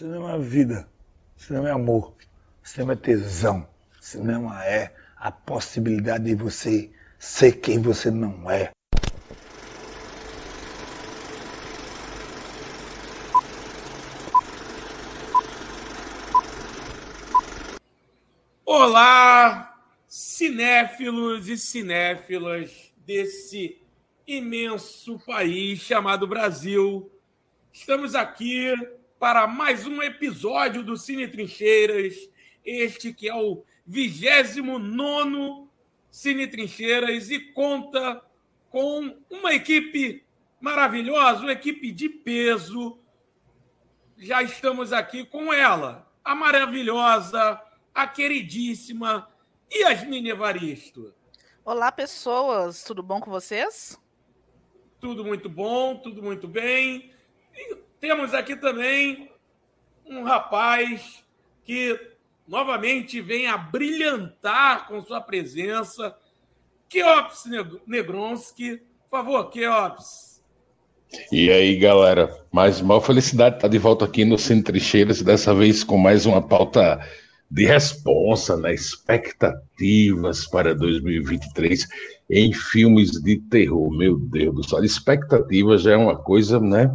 Cinema é vida, cinema é amor, cinema é tesão, cinema é a possibilidade de você ser quem você não é. Olá, cinéfilos e cinéfilas desse imenso país chamado Brasil. Estamos aqui para mais um episódio do Cine Trincheiras, este que é o 29 Cine Trincheiras e conta com uma equipe maravilhosa, uma equipe de peso. Já estamos aqui com ela, a maravilhosa, a queridíssima Yasmine Evaristo. Olá, pessoas, tudo bom com vocês? Tudo muito bom, tudo muito bem. E temos aqui também um rapaz que novamente vem a brilhantar com sua presença. Keops Negronski. Por favor, Keops. E aí, galera, mais uma felicidade estar de volta aqui no Centro dessa vez com mais uma pauta de responsa, né? expectativas para 2023 em filmes de terror. Meu Deus do céu, expectativa já é uma coisa, né?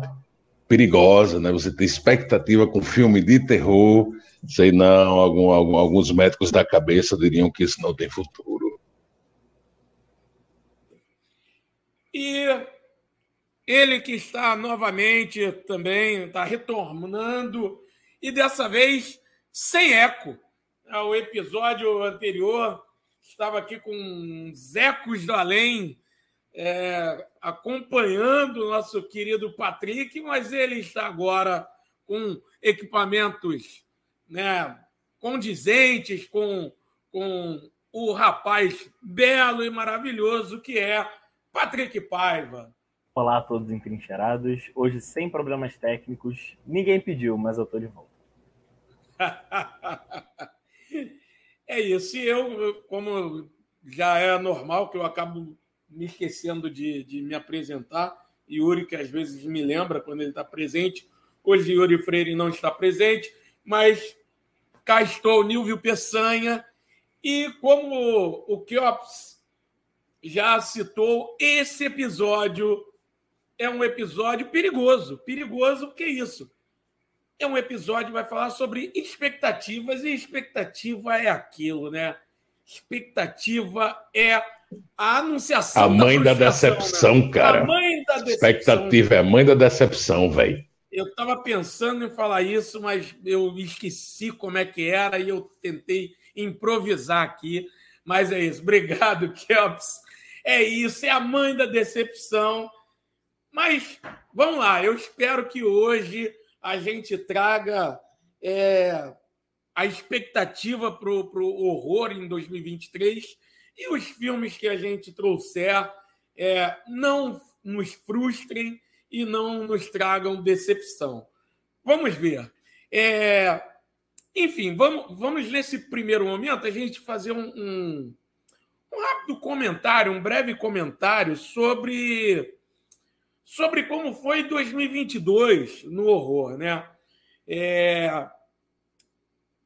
Perigosa, né? Você tem expectativa com filme de terror, sei não, algum, algum, alguns médicos da cabeça diriam que isso não tem futuro. E ele que está novamente também, está retornando, e dessa vez sem eco. O episódio anterior estava aqui com os ecos do além, é, acompanhando o nosso querido Patrick, mas ele está agora com equipamentos né, condizentes com, com o rapaz belo e maravilhoso que é Patrick Paiva. Olá a todos entrincheirados. Hoje sem problemas técnicos. Ninguém pediu, mas eu estou de volta. é isso. E eu, como já é normal, que eu acabo me esquecendo de, de me apresentar. Yuri, que às vezes me lembra quando ele está presente. Hoje, Yuri Freire não está presente, mas cá estou, Nilvio Peçanha. E como o Kiops já citou, esse episódio é um episódio perigoso. Perigoso, que é isso? É um episódio que vai falar sobre expectativas, e expectativa é aquilo, né? Expectativa é a anunciação. A mãe da, da decepção, né? cara. A mãe da decepção. Expectativa é a mãe da decepção, velho. Eu estava pensando em falar isso, mas eu esqueci como é que era e eu tentei improvisar aqui. Mas é isso. Obrigado, Kelps. É isso, é a mãe da decepção. Mas vamos lá, eu espero que hoje a gente traga é, a expectativa para o horror em 2023 e os filmes que a gente trouxer é, não nos frustrem e não nos tragam decepção. Vamos ver. É, enfim, vamos, vamos nesse primeiro momento a gente fazer um, um, um rápido comentário, um breve comentário sobre, sobre como foi 2022 no horror, né? É,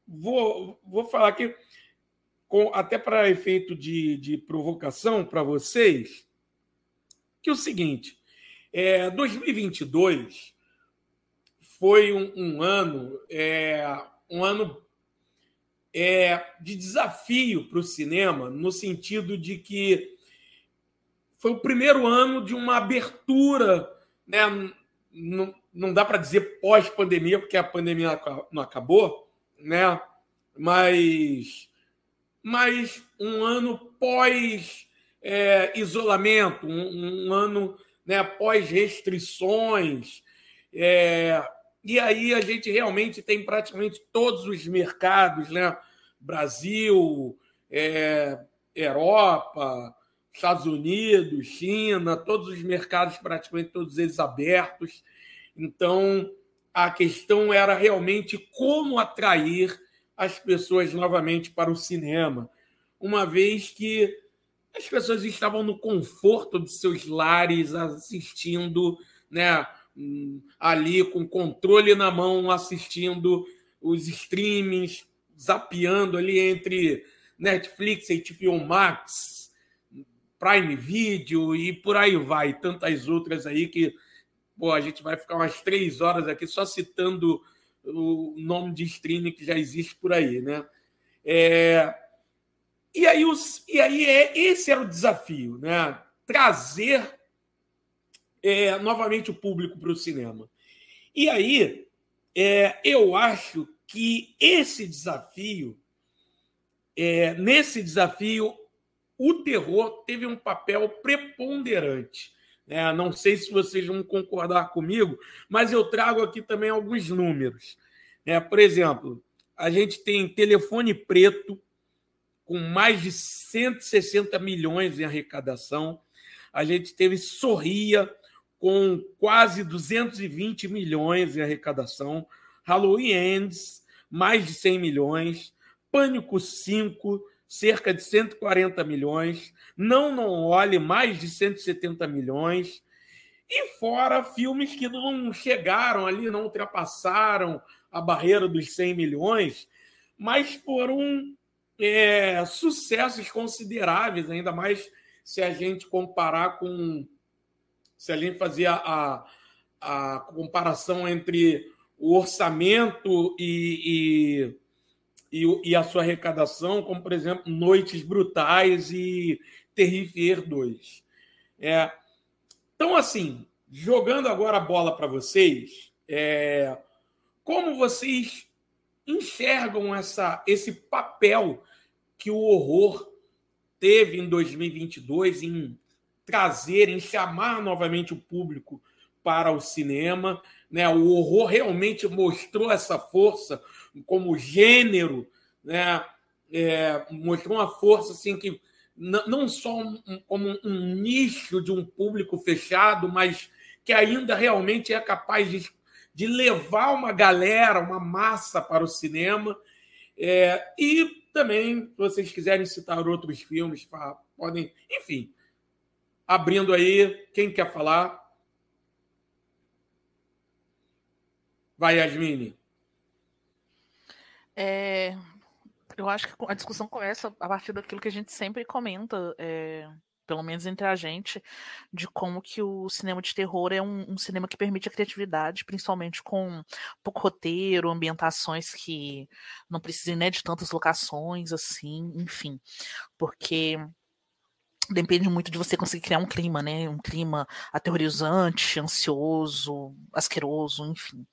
vou, vou falar aqui com, até para efeito de, de provocação para vocês, que é o seguinte: é, 2022 foi um, um ano, é, um ano é, de desafio para o cinema, no sentido de que foi o primeiro ano de uma abertura, né? não, não dá para dizer pós-pandemia, porque a pandemia não acabou, né? mas mas um ano pós é, isolamento, um, um, ano né, pós restrições. É, e aí a gente realmente tem praticamente todos os mercados, né? Brasil, é, Europa, Estados Unidos, China, todos os mercados, praticamente todos eles abertos. Então, a questão era realmente como atrair as pessoas novamente para o cinema, uma vez que as pessoas estavam no conforto de seus lares assistindo né, hum, ali com controle na mão, assistindo os streamings, zapeando ali entre Netflix, HBO Max, Prime Video e por aí vai, tantas outras aí que pô, a gente vai ficar umas três horas aqui só citando o nome de streaming que já existe por aí, né? É... E aí, os... e aí é... esse era o desafio, né? Trazer é, novamente o público para o cinema. E aí, é, eu acho que esse desafio, é, nesse desafio, o terror teve um papel preponderante. É, não sei se vocês vão concordar comigo, mas eu trago aqui também alguns números. É, por exemplo, a gente tem telefone preto com mais de 160 milhões em arrecadação. A gente teve Sorria com quase 220 milhões em arrecadação. Halloween Ends, mais de 100 milhões. Pânico 5, cerca de 140 milhões. Não Não Olhe, mais de 170 milhões. E fora filmes que não chegaram ali, não ultrapassaram a barreira dos 100 milhões, mas foram é, sucessos consideráveis, ainda mais se a gente comparar com. Se a gente fazer a, a comparação entre o orçamento e, e, e, e, a sua arrecadação, como, por exemplo, Noites Brutais e Terrifier 2. É, então, assim, jogando agora a bola para vocês, é, como vocês enxergam essa, esse papel que o horror teve em 2022 em trazer, em chamar novamente o público para o cinema? Né? O horror realmente mostrou essa força como gênero, né? É, mostrou uma força assim que não só um, como um nicho de um público fechado, mas que ainda realmente é capaz de, de levar uma galera, uma massa para o cinema. É, e também, se vocês quiserem citar outros filmes, podem, enfim, abrindo aí, quem quer falar? Vai, Yasmine. É, eu acho que a discussão começa a partir daquilo que a gente sempre comenta, é, pelo menos entre a gente, de como que o cinema de terror é um, um cinema que permite a criatividade, principalmente com pouco roteiro, ambientações que não precisem né, de tantas locações, assim, enfim. Porque depende muito de você conseguir criar um clima, né? Um clima aterrorizante, ansioso, asqueroso, enfim.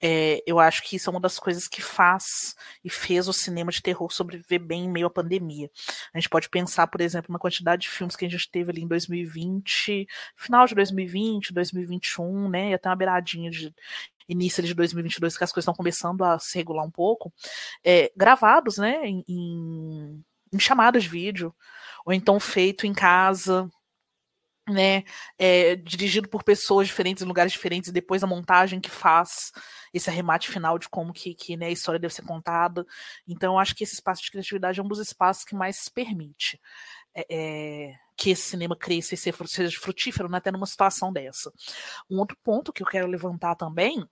É, eu acho que isso é uma das coisas que faz e fez o cinema de terror sobreviver bem em meio à pandemia. A gente pode pensar, por exemplo, na quantidade de filmes que a gente teve ali em 2020, final de 2020, 2021, né? E até uma beiradinha de início de 2022, que as coisas estão começando a se regular um pouco, é, gravados, né? em, em, chamadas de vídeo ou então feito em casa, né, é, dirigido por pessoas diferentes em lugares diferentes e depois a montagem que faz esse arremate final de como que, que né, a história deve ser contada. Então, eu acho que esse espaço de criatividade é um dos espaços que mais permite é, é, que esse cinema cresça e seja frutífero né, até numa situação dessa. Um outro ponto que eu quero levantar também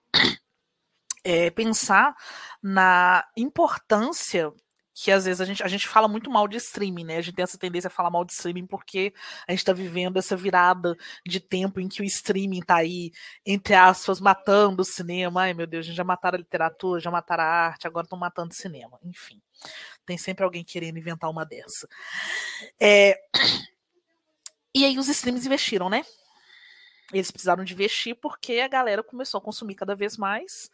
é pensar na importância que às vezes a gente, a gente fala muito mal de streaming, né? A gente tem essa tendência a falar mal de streaming porque a gente está vivendo essa virada de tempo em que o streaming está aí, entre aspas, matando o cinema. Ai, meu Deus, a gente já mataram a literatura, já mataram a arte, agora estão matando o cinema. Enfim, tem sempre alguém querendo inventar uma dessa. É... E aí os streams investiram, né? Eles precisaram de investir porque a galera começou a consumir cada vez mais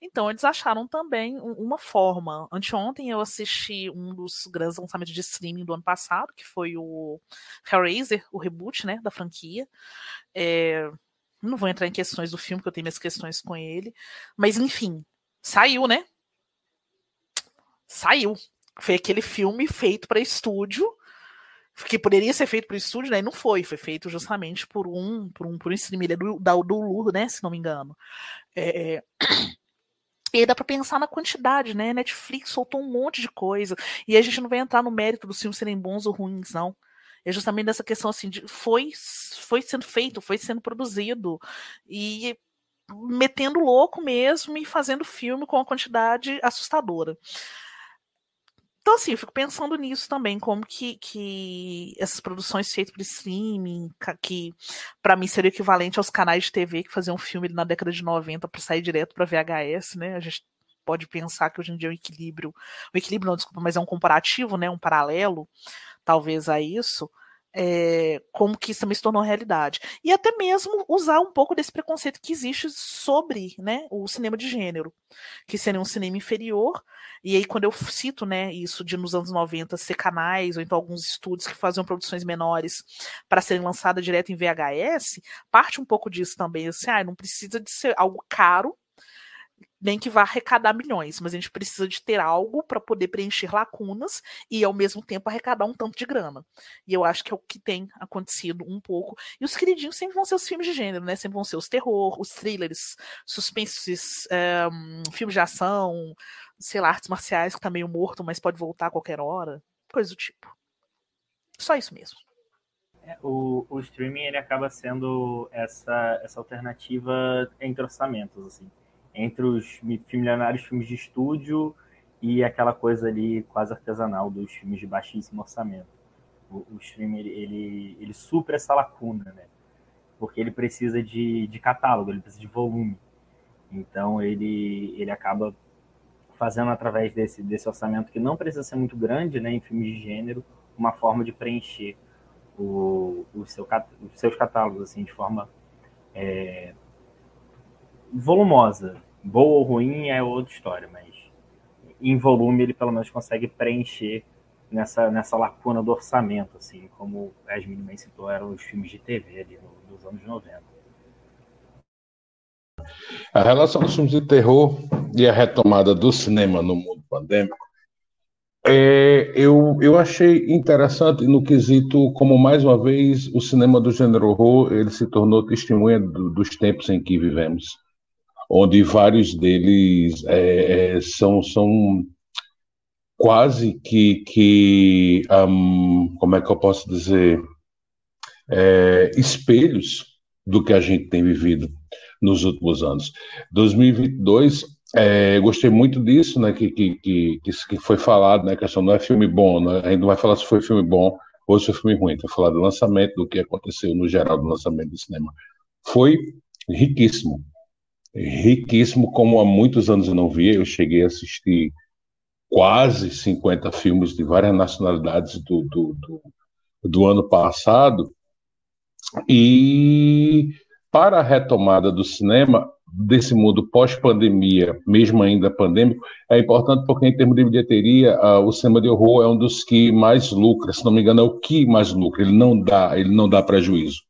então, eles acharam também uma forma. Anteontem eu assisti um dos grandes lançamentos de streaming do ano passado, que foi o Hellraiser, o reboot né, da franquia. É, não vou entrar em questões do filme, porque eu tenho minhas questões com ele. Mas, enfim, saiu, né? Saiu. Foi aquele filme feito para estúdio, que poderia ser feito para estúdio, né? E não foi. Foi feito justamente por um, por um, por um streaming Ele é do, da, do né? Se não me engano. É... E aí dá para pensar na quantidade, né? Netflix soltou um monte de coisa. E a gente não vai entrar no mérito dos filmes serem bons ou ruins, não. É justamente dessa questão assim de foi foi sendo feito, foi sendo produzido. E metendo louco mesmo e fazendo filme com uma quantidade assustadora. Então, assim, eu fico pensando nisso também, como que, que essas produções feitas por streaming, que para mim seria equivalente aos canais de TV que faziam um filme na década de 90 para sair direto para VHS, né? A gente pode pensar que hoje em dia é um equilíbrio, um equilíbrio não, desculpa, mas é um comparativo, né? Um paralelo, talvez a isso é, como que isso também se tornou realidade. E até mesmo usar um pouco desse preconceito que existe sobre né, o cinema de gênero, que seria um cinema inferior. E aí, quando eu cito né, isso de nos anos 90 ser canais, ou então alguns estúdios que faziam produções menores para serem lançadas direto em VHS, parte um pouco disso também. Assim, ah, não precisa de ser algo caro nem que vá arrecadar milhões, mas a gente precisa de ter algo para poder preencher lacunas e ao mesmo tempo arrecadar um tanto de grana. E eu acho que é o que tem acontecido um pouco. E os queridinhos sempre vão ser os filmes de gênero, né? Sempre vão ser os terror, os thrillers, suspensos, é, filmes de ação, sei lá, artes marciais que tá meio morto, mas pode voltar a qualquer hora, coisa do tipo. Só isso mesmo. É, o, o streaming ele acaba sendo essa, essa alternativa entre orçamentos, assim entre os milionários filmes de estúdio e aquela coisa ali quase artesanal dos filmes de baixíssimo orçamento. O, o streaming, ele, ele, ele supra essa lacuna, né? Porque ele precisa de, de catálogo, ele precisa de volume. Então, ele, ele acaba fazendo através desse, desse orçamento que não precisa ser muito grande, né, em filmes de gênero, uma forma de preencher o, o seu, os seus catálogos, assim, de forma é, volumosa, boa ou ruim é outra história, mas em volume ele pelo menos consegue preencher nessa, nessa lacuna do orçamento, assim, como as bem citou, eram os filmes de TV ali no, nos anos 90. A relação dos filmes de terror e a retomada do cinema no mundo pandêmico, é, eu, eu achei interessante no quesito como, mais uma vez, o cinema do gênero horror ele se tornou testemunha do, dos tempos em que vivemos onde vários deles é, é, são, são quase que, que um, como é que eu posso dizer, é, espelhos do que a gente tem vivido nos últimos anos. 2022, é, gostei muito disso, né, que, que, que, que foi falado, né, que questão não é filme bom, né, a gente não vai falar se foi filme bom ou se foi filme ruim, vai falar do lançamento, do que aconteceu no geral do lançamento do cinema. Foi riquíssimo, riquíssimo, como há muitos anos eu não via. Eu cheguei a assistir quase 50 filmes de várias nacionalidades do, do, do, do ano passado. E para a retomada do cinema, desse mundo pós-pandemia, mesmo ainda pandêmico, é importante porque, em termos de bilheteria, uh, o cinema de horror é um dos que mais lucra, se não me engano, é o que mais lucra, ele não dá, ele não dá prejuízo.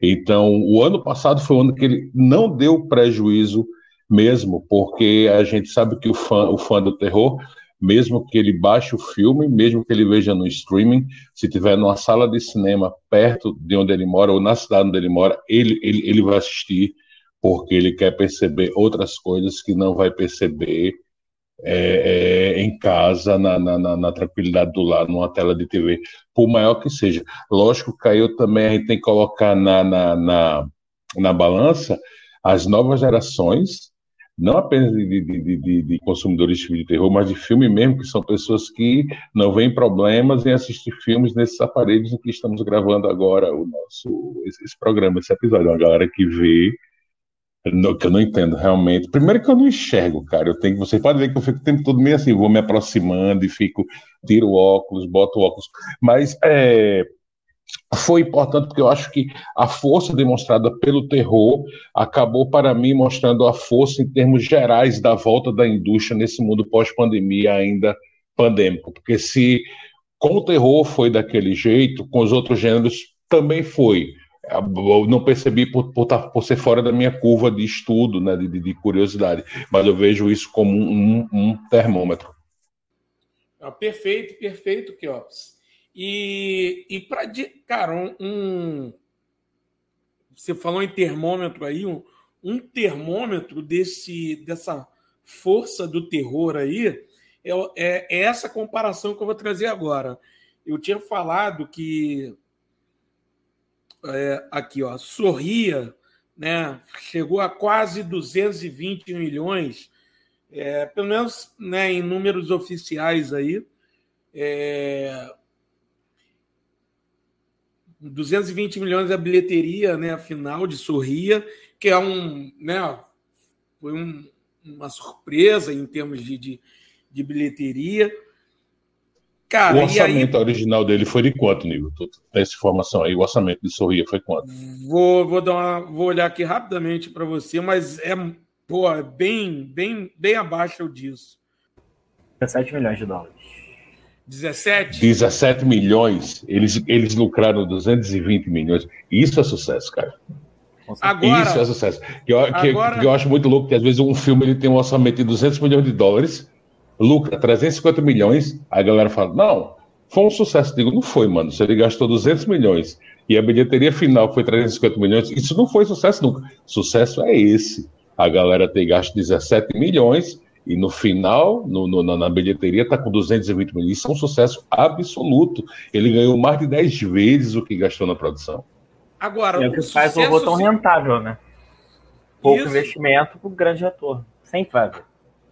Então, o ano passado foi o ano que ele não deu prejuízo mesmo, porque a gente sabe que o fã, o fã do terror, mesmo que ele baixe o filme, mesmo que ele veja no streaming, se tiver numa sala de cinema perto de onde ele mora ou na cidade onde ele mora, ele, ele, ele vai assistir porque ele quer perceber outras coisas que não vai perceber é, é, em casa, na, na, na, tranquilidade do lar, numa tela de TV, por maior que seja. Lógico aí também a gente tem que colocar na, na, na, na balança as novas gerações, não apenas de, de, de, de, consumidores de filme de terror, mas de filme mesmo, que são pessoas que não veem problemas em assistir filmes nesses aparelhos em que estamos gravando agora o nosso esse, esse programa, esse episódio. Uma galera que vê que eu não entendo realmente. Primeiro que eu não enxergo, cara. Eu tenho, você pode ver que eu fico o tempo todo meio assim, vou me aproximando e fico, tiro o óculos, boto o óculos. Mas é, foi importante porque eu acho que a força demonstrada pelo terror acabou para mim mostrando a força em termos gerais da volta da indústria nesse mundo pós-pandemia ainda pandêmico. Porque se com o terror foi daquele jeito, com os outros gêneros também foi eu não percebi por, por, tá, por, ser fora da minha curva de estudo, né, de, de curiosidade, mas eu vejo isso como um, um termômetro. Ah, perfeito, perfeito, Kiops. E, e para. Cara, um, um, Você falou em termômetro aí, um, um termômetro desse, dessa força do terror aí é, é, é essa comparação que eu vou trazer agora. Eu tinha falado que é, aqui, ó, sorria né? Chegou a quase 220 milhões, é, pelo menos né, em números oficiais aí. É, 220 milhões a bilheteria, né, final de Sorria, que é um, né, foi um, uma surpresa em termos de, de, de bilheteria. Cara, o orçamento aí... original dele foi de quanto, Nível? Tem essa informação aí, o orçamento de Sorria foi quanto? Vou, vou, dar uma, vou olhar aqui rapidamente para você, mas é, pô, é bem, bem, bem abaixo disso. 17 milhões de dólares. 17? 17 milhões. Eles, eles lucraram 220 milhões. Isso é sucesso, cara. Agora, Isso é sucesso. Que eu, agora... que, que eu acho muito louco que às vezes um filme ele tem um orçamento de 200 milhões de dólares lucra 350 milhões, aí a galera fala, não, foi um sucesso. Digo, não foi, mano. Se ele gastou 200 milhões e a bilheteria final foi 350 milhões, isso não foi sucesso nunca. Sucesso é esse. A galera tem gasto 17 milhões e no final, no, no, na bilheteria, está com 220 milhões. Isso é um sucesso absoluto. Ele ganhou mais de 10 vezes o que gastou na produção. Agora, é o que faz o robô tão rentável, né? Pouco isso... investimento para o grande retorno. Vai haver.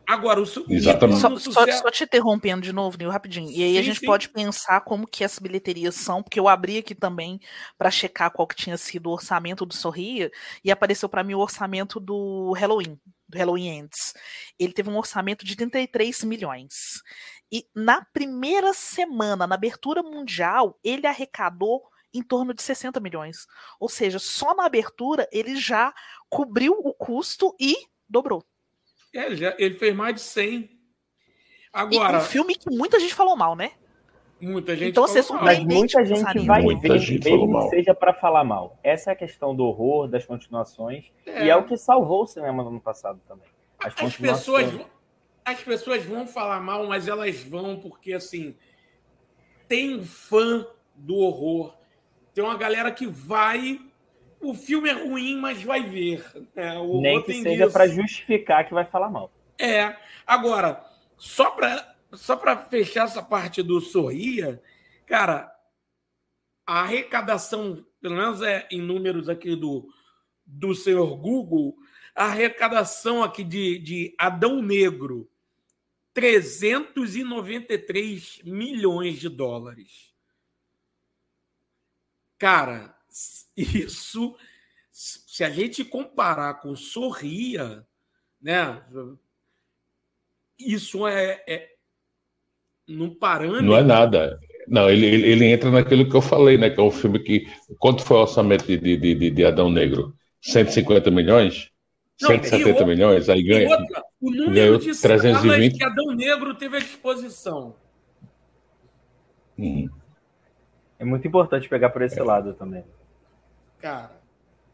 Agora, o Exatamente. Só, só, só, te interrompendo de novo, Nil, rapidinho. E aí sim, a gente sim. pode pensar como que essas bilheterias são, porque eu abri aqui também para checar qual que tinha sido o orçamento do Sorria, e apareceu para mim o orçamento do Halloween, do Halloween Ends. Ele teve um orçamento de 33 milhões. E na primeira semana, na abertura mundial, ele arrecadou em torno de 60 milhões. Ou seja, só na abertura ele já cobriu o custo e dobrou. É, ele, já, ele fez mais de 100. Agora. E um filme que muita gente falou mal, né? Muita gente então, falou mal. Mas muita gente vai muita ver, gente mesmo que seja para falar mal. Essa é a questão do horror, das continuações. É. E é o que salvou o cinema no ano passado também. As, as pessoas, as pessoas vão falar mal, mas elas vão porque, assim, tem fã do horror. Tem uma galera que vai o filme é ruim, mas vai ver. É, Nem que seja para justificar que vai falar mal. É. Agora, só para só para fechar essa parte do Sorria, cara, a arrecadação, pelo menos é em números aqui do, do senhor Google, a arrecadação aqui de, de Adão Negro, 393 milhões de dólares. Cara, isso, se a gente comparar com Sorria, né? Isso é, é no parâmetro. Não é nada. Não, ele, ele, ele, entra naquilo que eu falei, né? Que é um filme que. Quanto foi o orçamento de, de, de, de Adão Negro? 150 milhões? Não, 170 outra, milhões? Aí ganha. Outra, o número ganhou de 320. que Adão Negro teve à disposição. Uhum. É muito importante pegar por esse é. lado também. Cara,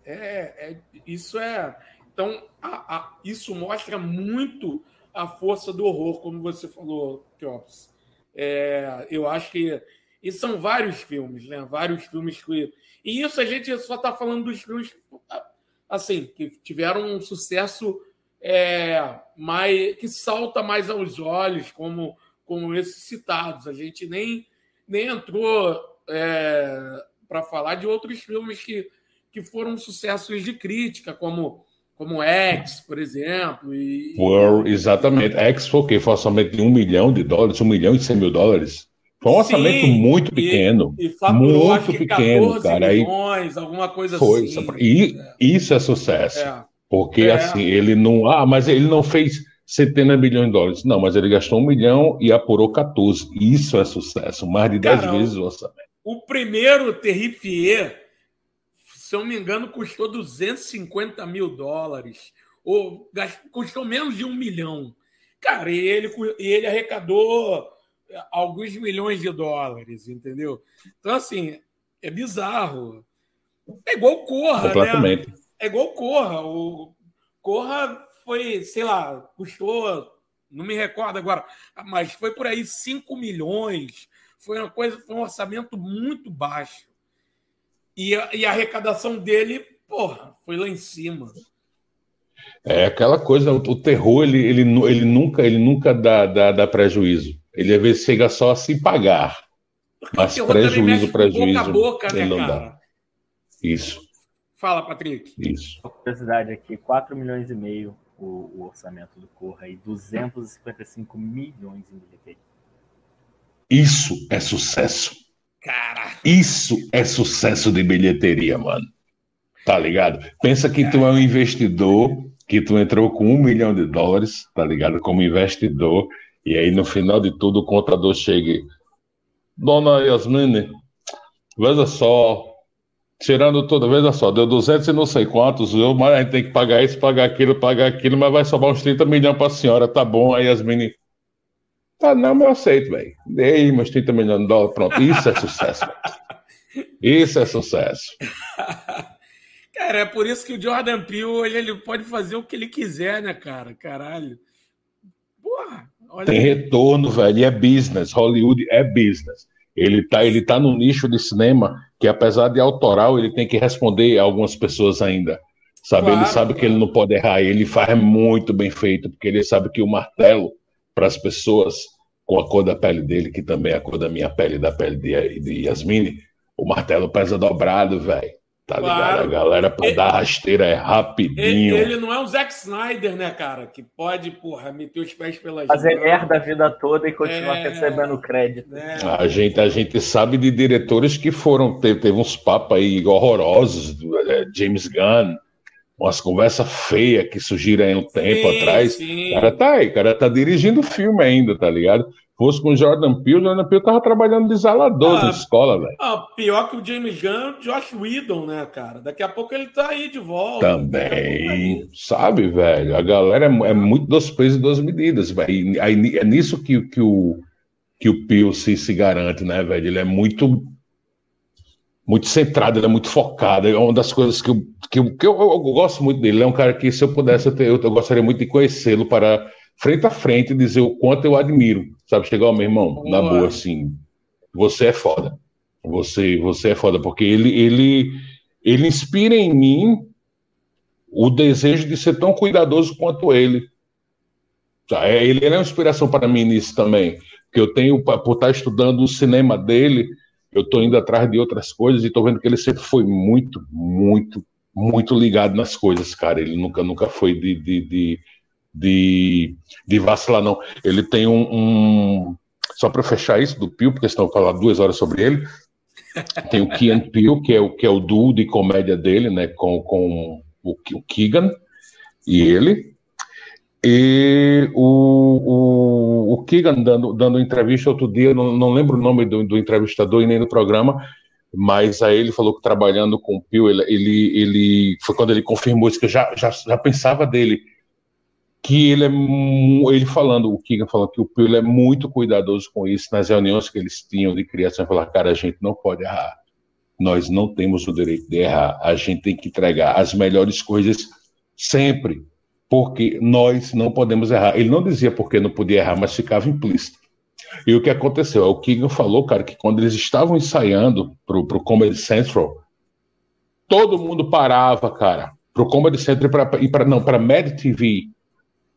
é, é isso é. Então, a, a, isso mostra muito a força do horror, como você falou, Chops. É, eu acho que. E são vários filmes, né? Vários filmes que. E isso a gente só está falando dos filmes assim, que tiveram um sucesso é, mais, que salta mais aos olhos, como, como esses citados. A gente nem, nem entrou é, para falar de outros filmes que, que foram sucessos de crítica, como como X, por exemplo. E... Well, exatamente. X foi o quê? Foi um orçamento de um milhão de dólares, um milhão e cem mil dólares. Foi um orçamento muito pequeno. E, e muito pequeno, cara. Milhões, alguma coisa foi, assim. E é. isso é sucesso. É. Porque é. assim, ele não. Ah, mas ele não fez centenas de milhões de dólares. Não, mas ele gastou um milhão e apurou 14. Isso é sucesso. Mais de 10 vezes o orçamento. O primeiro Terrifier, se eu não me engano, custou 250 mil dólares. Ou custou menos de um milhão. Cara, e ele, ele arrecadou alguns milhões de dólares, entendeu? Então, assim, é bizarro. É igual Corra, né? É igual Corra. O Corra foi, sei lá, custou, não me recordo agora, mas foi por aí 5 milhões foi uma coisa, foi um orçamento muito baixo. E a, e a arrecadação dele, porra, foi lá em cima. É aquela coisa, o terror ele, ele, ele nunca ele nunca dá, dá, dá prejuízo. Ele às vezes chega só a se pagar. Porque mas prejuízo, prejuízo. Boca a boca, né, ele não cara? dá. Isso. Fala, Patrick. Isso. Uma curiosidade aqui, 4 milhões e meio o, o orçamento do Corra e 255 milhões em bilheteria. Isso é sucesso. Cara. Isso é sucesso de bilheteria, mano. Tá ligado? Pensa que tu é um investidor, que tu entrou com um milhão de dólares, tá ligado? Como investidor, e aí no final de tudo o contador chega. Dona Yasmine, veja só, tirando toda, veja só, deu 200 e não sei quantos, eu, mas a gente tem que pagar isso, pagar aquilo, pagar aquilo, mas vai sobrar uns 30 milhões para a senhora, tá bom? Aí Yasmine, tá, não, mas eu aceito, velho. Dei meus 30 milhões de dólares, pronto. Isso é sucesso, véio. Isso é sucesso. Cara, é por isso que o Jordan Peele ele, ele pode fazer o que ele quiser, né, cara? Caralho. Porra, olha Tem retorno, velho, e é business. Hollywood é business. Ele tá, ele tá no nicho de cinema que, apesar de autoral, ele tem que responder a algumas pessoas ainda. Sabe? Claro, ele sabe que ele não pode errar. Ele faz muito bem feito, porque ele sabe que o martelo, para as pessoas com a cor da pele dele, que também é a cor da minha pele e da pele de, de Yasmine, o martelo pesa dobrado, velho. Tá Claro. ligado? A galera, pra Ele- dar rasteira, é Ele, rapidinho. ele não é um Zack Snyder, né, cara? Que pode, porra, meter os pés pelas Fazer mãos, merda a vida toda e continuar É. recebendo crédito. Né? A gente, a gente sabe de diretores que foram, teve, teve uns papos aí horrorosos, do, é, James Gunn, umas conversas feias que surgiram aí um tempo Sim, atrás. sim. O cara tá aí, o cara tá dirigindo filme ainda, tá ligado? Fosse com o Jordan Peele, o Jordan Peele tava trabalhando de zelador Ah. na escola, velho. Ah, pior que o James Gunn, Josh Whedon, né, cara? Daqui a pouco ele tá aí de volta. Tá Também, aí. sabe, velho? A galera é, é muito dos pesos e duas medidas, velho. E aí, é nisso que, que o que o Pio se, se garante, né, velho? Ele é muito muito centrado, ele é muito focado. É uma das coisas que eu, que eu, que eu, eu gosto muito dele. Ele é um cara que, se eu pudesse, eu, ter- eu, gostaria muito de conhecê-lo para frente a frente e dizer o quanto eu admiro. Sabe, chegar, ó, meu irmão, na Boa. boa, assim, você é foda. Você, você é foda, porque ele, ele, ele inspira em mim o desejo de ser tão cuidadoso quanto ele. Tá, é, Ele é uma inspiração para mim nisso também. Que eu tenho, por estar estudando o cinema dele, eu estou indo atrás de outras coisas e estou vendo que ele sempre foi muito, muito, muito ligado nas coisas, cara. Ele nunca, nunca foi de, de, de, de, de vacilar, não. Ele tem um. um- só para fechar isso do Pio, porque senão eu falar duas horas sobre ele. Tem o Kian Peele, que é o, que é o duo de comédia dele, né? Com, com o, o Keegan e ele. E o, o, o Keegan dando, dando entrevista outro dia, não, não lembro o nome do, do entrevistador e nem do programa, mas aí ele falou que trabalhando com o Pio, ele, ele, ele foi quando ele confirmou isso, que eu já, já, já pensava dele, que ele é ele falando, o Keegan falando que o Pio é muito cuidadoso com isso, nas reuniões que eles tinham de criação, falar, cara, a gente não pode errar. Nós não temos o direito de errar. A gente tem que entregar as melhores coisas sempre porque nós não podemos errar. Ele não dizia porque não podia errar, mas ficava implícito. E o que aconteceu? O Keegan falou, cara, que quando eles estavam ensaiando pro, pro Comedy Central, todo mundo parava, cara, pro Comedy Central e para não, para Mad TV.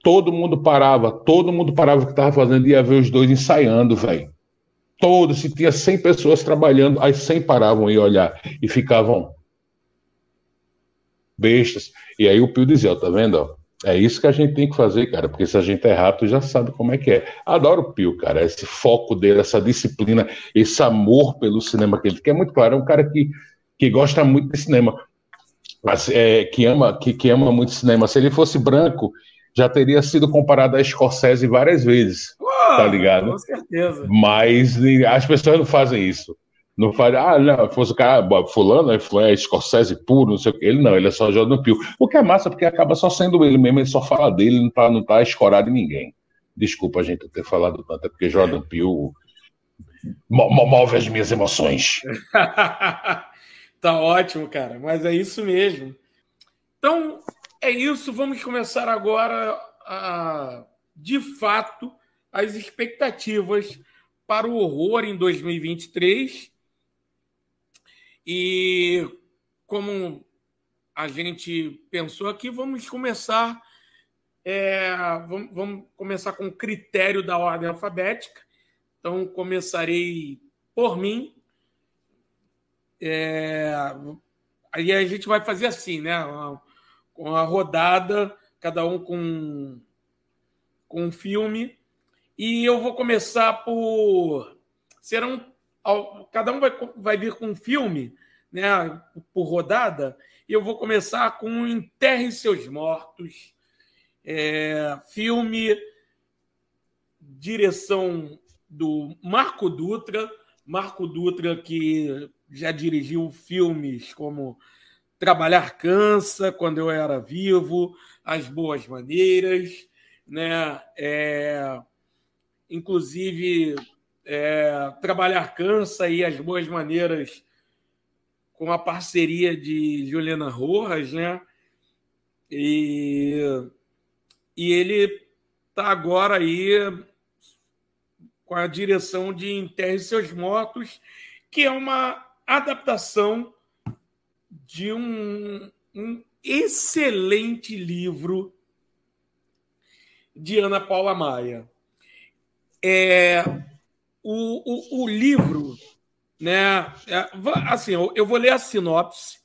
Todo mundo parava, todo mundo parava o que estava fazendo e ia ver os dois ensaiando, velho. Todos, se tinha 100 pessoas trabalhando, as 100 paravam e olhar e ficavam bestas. E aí o Pio dizia, ó, tá vendo, ó? É isso que a gente tem que fazer, cara, porque se a gente errar, tu já sabe como é que é. Adoro o Pio, cara, esse foco dele, essa disciplina, esse amor pelo cinema que ele que é muito claro, é um cara que, que gosta muito de cinema, mas é, que ama que, que ama muito cinema. Se ele fosse branco, já teria sido comparado a Scorsese várias vezes, Pô, tá ligado? Com certeza. Mas as pessoas não fazem isso. Não faz, ah, não, fosse o cara, fulano é, é Scorsese puro, não sei o que. Ele não, ele é só Jordan Peele. O que é massa, porque acaba só sendo ele mesmo, ele só fala dele, não tá, não tá escorado em ninguém. Desculpa a gente ter falado tanto, é porque Jordan mo- mo- move as minhas emoções. tá ótimo, cara, mas é isso mesmo. Então, é isso. Vamos começar agora, a, de fato, as expectativas para o horror em 2023. E como a gente pensou aqui, vamos começar. é, vamos, vamos começar com o critério da ordem alfabética. Então, começarei por mim. É, aí a gente vai fazer assim, né? Com a rodada, cada um com, com um filme. E eu vou começar por. Serão. Cada um vai, vai vir com um filme, né? Por rodada. E eu vou começar com Enterre Seus Mortos. É, filme, direção do Marco Dutra. Marco Dutra, que já dirigiu filmes como Trabalhar Cansa, Quando Eu Era Vivo, As Boas Maneiras, né? É, inclusive, é, Trabalhar Cansa e As Boas Maneiras com a parceria de Juliana Rojas, né? E, e ele está agora aí com a direção de Enterre Seus Mortos, que é uma adaptação de um, um excelente livro de Ana Paula Maia. É, o, o, o livro, né? É, assim, eu, eu vou ler a sinopse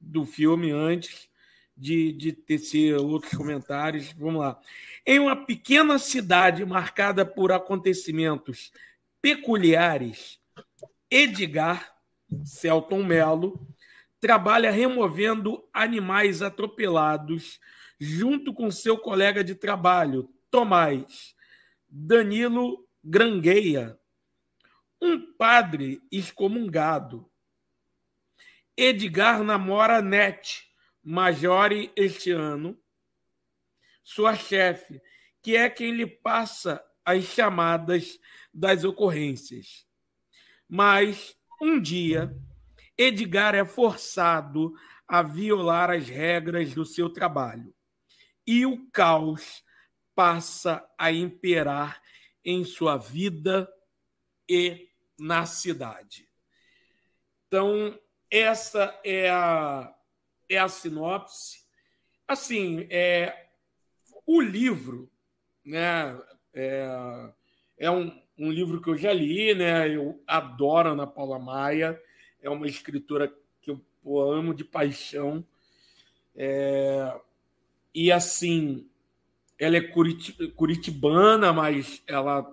do filme antes de, de tecer outros comentários. Vamos lá. Em uma pequena cidade marcada por acontecimentos peculiares, Edgar Celton Mello trabalha removendo animais atropelados junto com seu colega de trabalho, Tomás Danilo Grangueia, um padre excomungado. Edgar namora Nete, Majore este ano, sua chefe, que é quem lhe passa as chamadas das ocorrências. Mas, um dia, Edgar é forçado a violar as regras do seu trabalho e o caos passa a imperar em sua vida e na cidade. Então, essa é a, é a sinopse. Assim, é, o livro, né, é, é um, um, livro que eu já li, né? Eu adoro Ana Paula Maia, é uma escritora que eu amo de paixão. É, e assim, ela é curitibana, mas ela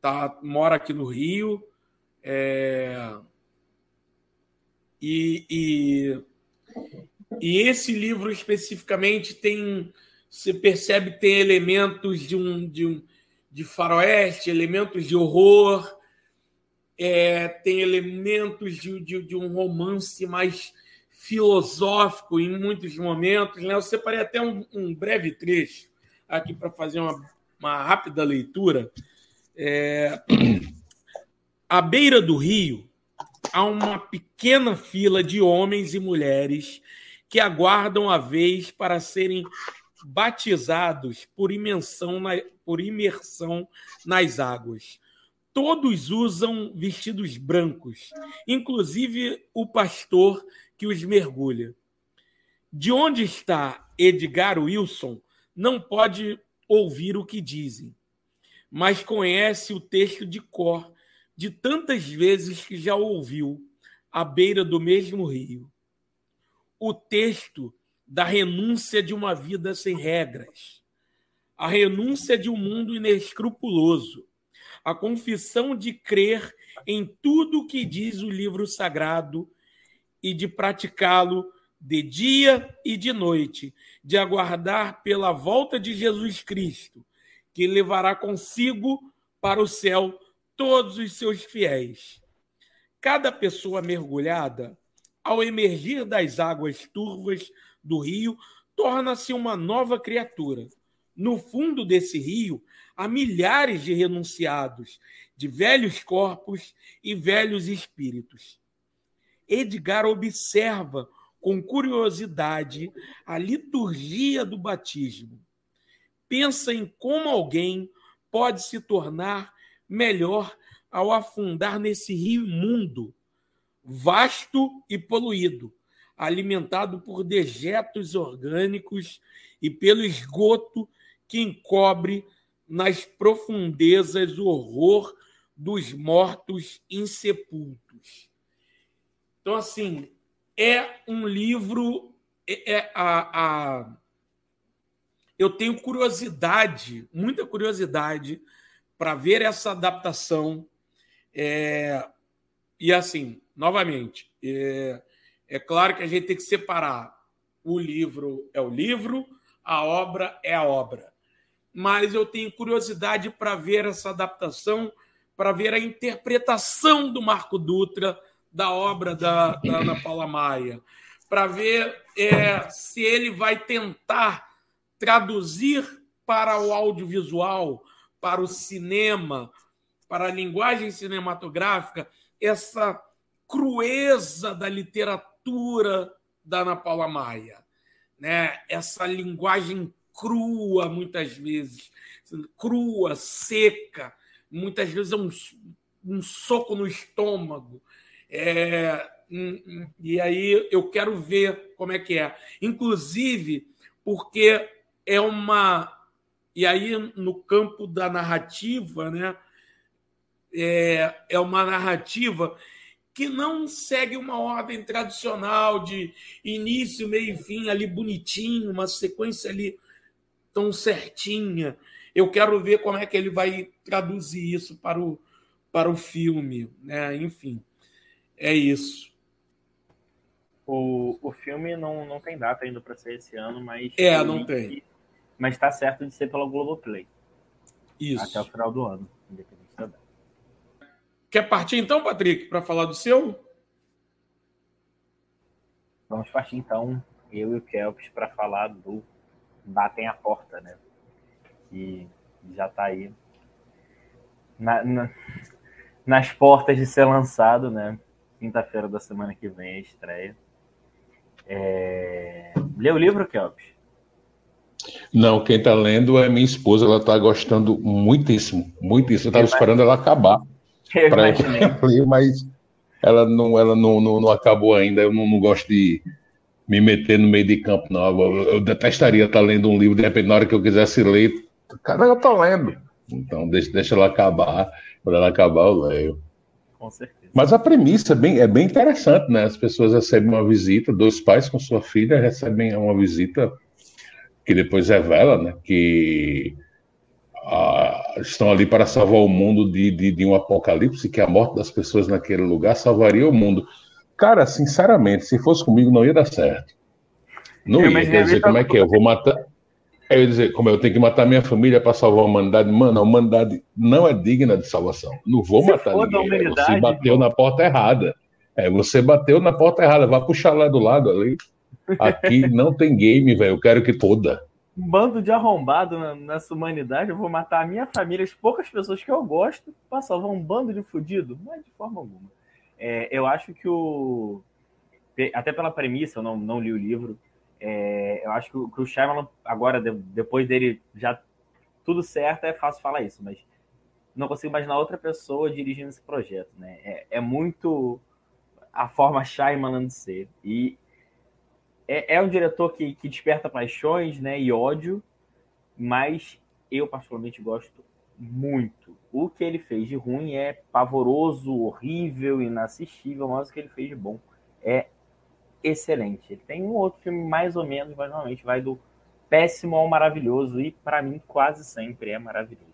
tá, mora aqui no Rio. É, e, e, e esse livro especificamente tem você percebe que tem elementos de um de, um, de faroeste, elementos de horror, é, tem elementos de, de, de, um romance mais filosófico em muitos momentos. Né? Eu separei até um, um breve trecho aqui para fazer uma, uma, rápida leitura. É, à beira do rio há uma pequena fila de homens e mulheres que aguardam a vez para serem batizados por imersão, na, por imersão nas águas. Todos usam vestidos brancos, inclusive o pastor que os mergulha. De onde está Edgar Wilson não pode ouvir o que dizem, mas conhece o texto de cor de tantas vezes que já ouviu à beira do mesmo rio. O texto da renúncia de uma vida sem regras, a renúncia de um mundo inescrupuloso, a confissão de crer em tudo o que diz o livro sagrado e de praticá-lo de dia e de noite, de aguardar pela volta de Jesus Cristo, que levará consigo para o céu todos os seus fiéis. Cada pessoa mergulhada, ao emergir das águas turvas do rio, torna-se uma nova criatura. No fundo desse rio, há milhares de renunciados, de velhos corpos e velhos espíritos. Edgar observa com curiosidade a liturgia do batismo. Pensa em como alguém pode se tornar melhor ao afundar nesse rio imundo, vasto e poluído, alimentado por dejetos orgânicos e pelo esgoto que encobre nas profundezas o horror dos mortos insepultos. Então, assim, é um livro. É, é a, a, eu tenho curiosidade, muita curiosidade, para ver essa adaptação. É, e assim, novamente, é, é claro que a gente tem que separar. O livro é o livro, a obra é a obra. Mas eu tenho curiosidade para ver essa adaptação, para ver a interpretação do Marco Dutra da obra da, da Ana Paula Maia, para ver é, se ele vai tentar traduzir para o audiovisual, para o cinema, para a linguagem cinematográfica, essa crueza da literatura da Ana Paula Maia, né? Essa linguagem crua muitas vezes, crua, seca, muitas vezes é um, um soco no estômago. É, e aí eu quero ver como é que é. Inclusive, porque é uma. E aí, no campo da narrativa, né? É, é uma narrativa que não segue uma ordem tradicional de início, meio e fim, ali bonitinho, uma sequência ali tão certinha. Eu quero ver como é que ele vai traduzir isso para o, para o filme, né? Enfim, é isso. O, o filme não, não tem data ainda para ser esse ano, mas. É, não tem. Mas está certo de ser pela Globoplay. Isso. Até o final do ano, independente da data. Quer partir então, Patrick, para falar do seu? Vamos partir então, eu e o Kelps, para falar do Batem a Porta, né? Que já está aí na, na, nas portas de ser lançado, né? Quinta-feira da semana que vem a estreia. É... Leu o livro, Kelps? Não, quem está lendo é minha esposa, ela está gostando muitíssimo, muitíssimo. Eu estava esperando ela acabar para ler, mas ela não, ela não, não, não acabou ainda. Eu não, não, gosto de me meter no meio de campo, não. Eu, eu detestaria estar tá lendo um livro, de repente, na hora que eu quisesse ler, cara, eu estou lendo. Então, deixa, deixa ela acabar. Quando ela acabar, eu leio. Com certeza. Mas a premissa é bem, é bem interessante, né? As pessoas recebem uma visita, dois pais com sua filha recebem uma visita que depois revela né, que ah, estão ali para salvar o mundo de, de, de, um apocalipse, que a morte das pessoas naquele lugar salvaria o mundo. Cara, sinceramente, se fosse comigo, não ia dar certo. Não eu ia, quer dizer, como é que é? Eu vou matar. Eu ia dizer, como eu tenho que matar minha família para salvar a humanidade. Mano, a humanidade não é digna de salvação. Não vou se matar ninguém. Você bateu na porta errada. É, você bateu na porta errada. Vai puxar lá do lado ali. Aqui não tem game, velho. Eu quero que toda. Um bando de arrombado nessa humanidade. Eu vou matar a minha família, as poucas pessoas que eu gosto, para salvar um bando de fudido? É de forma alguma. É, eu acho que o. Até pela premissa, eu não, não li o livro. É, eu acho que o, que o Shyamalan, agora, depois dele já tudo certo, é fácil falar isso, mas não consigo imaginar outra pessoa dirigindo esse projeto. Né? É, é muito a forma Shyamalan de ser. E é, é um diretor que, que desperta paixões né, e ódio, mas eu particularmente gosto muito. O que ele fez de ruim é pavoroso, horrível, inassistível, mas o que ele fez de bom é excelente. Ele tem um outro filme mais ou menos, mas normalmente vai do péssimo ao maravilhoso, e para mim quase sempre é maravilhoso.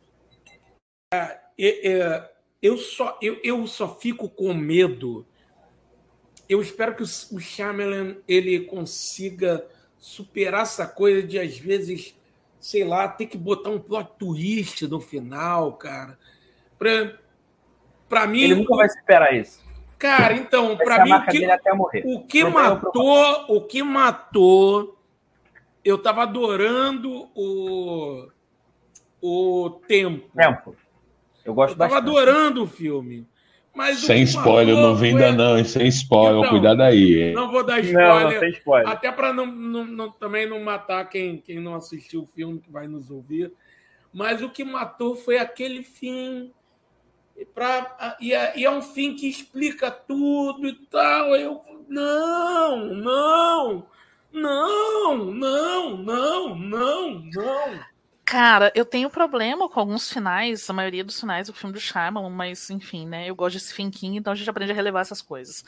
É, é, eu, só, eu, eu só fico com medo eu espero que o, Shyamalan ele consiga superar essa coisa de às vezes, sei lá, ter que botar um plot twist no final, cara. Pra, pra mim. Ele nunca vai superar isso. Cara, então, para mim, o que, o que matou, o que matou, eu tava adorando o o tempo. Tempo. Eu gosto eu tava bastante. adorando o filme. Mas sem spoiler, não vi ainda não, sem spoiler, então, cuidado aí. Hein? Não vou dar spoiler, não, não spoiler. até para não, não, não, também não matar quem, quem não assistiu o filme, que vai nos ouvir. Mas o que matou foi aquele fim. E, pra, e, é, e é um fim que explica tudo e tal. Eu, não, não, não, não, não, não, não. Cara, eu tenho problema com alguns finais, a maioria dos finais do filme do Shyamalan, mas enfim, né? Eu gosto de Stephen King, então a gente aprende a relevar essas coisas.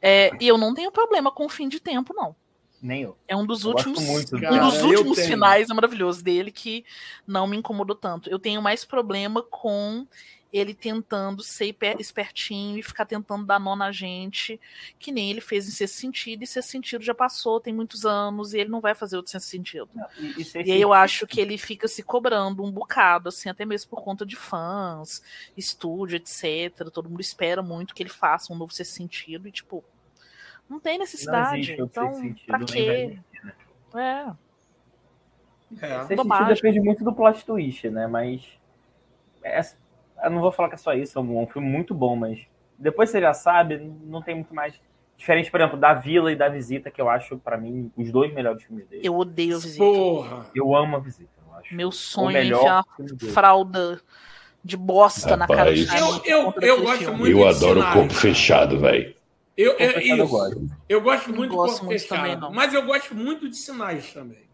É, e eu não tenho problema com o fim de tempo, não. Nem eu. É um dos Eu últimos, muito um Cara, dos últimos finais é maravilhoso dele que não me incomodou tanto. Eu tenho mais problema com ele tentando ser espertinho e ficar tentando dar nó na gente, que nem ele fez em Sexto Sentido, e Sexto Sentido já passou, tem muitos anos, e ele não vai fazer outro Sexto Sentido. E, e, sei E aí eu acho que ele fica se cobrando um bocado, assim, até mesmo por conta de fãs, estúdio, etc. Todo mundo espera muito que ele faça um novo Sexto Sentido, e tipo, não tem necessidade. outro então, Sentido, pra quê? vai É. É. Sexto sentido depende muito do plot twist, né? Mas. é- eu não vou falar que é só isso, é um, um filme muito bom, mas depois você já sabe, não tem muito mais. Diferente, por exemplo, da Vila e da Visita, que eu acho, pra mim, os dois melhores filmes dele. Eu, Eu odeio a visita. Porra. amo a Visita. Eu acho Meu o sonho é melhor enfiar fralda de bosta na cara do Rapaz. Shyamalan Eu- eu- eu gosto filme. muito Eu de adoro sinais, corpo fechado, velho. Eu, é eu. Eu gosto muito de gosto corpo muito fechado, também, não. mas eu gosto muito de sinais também.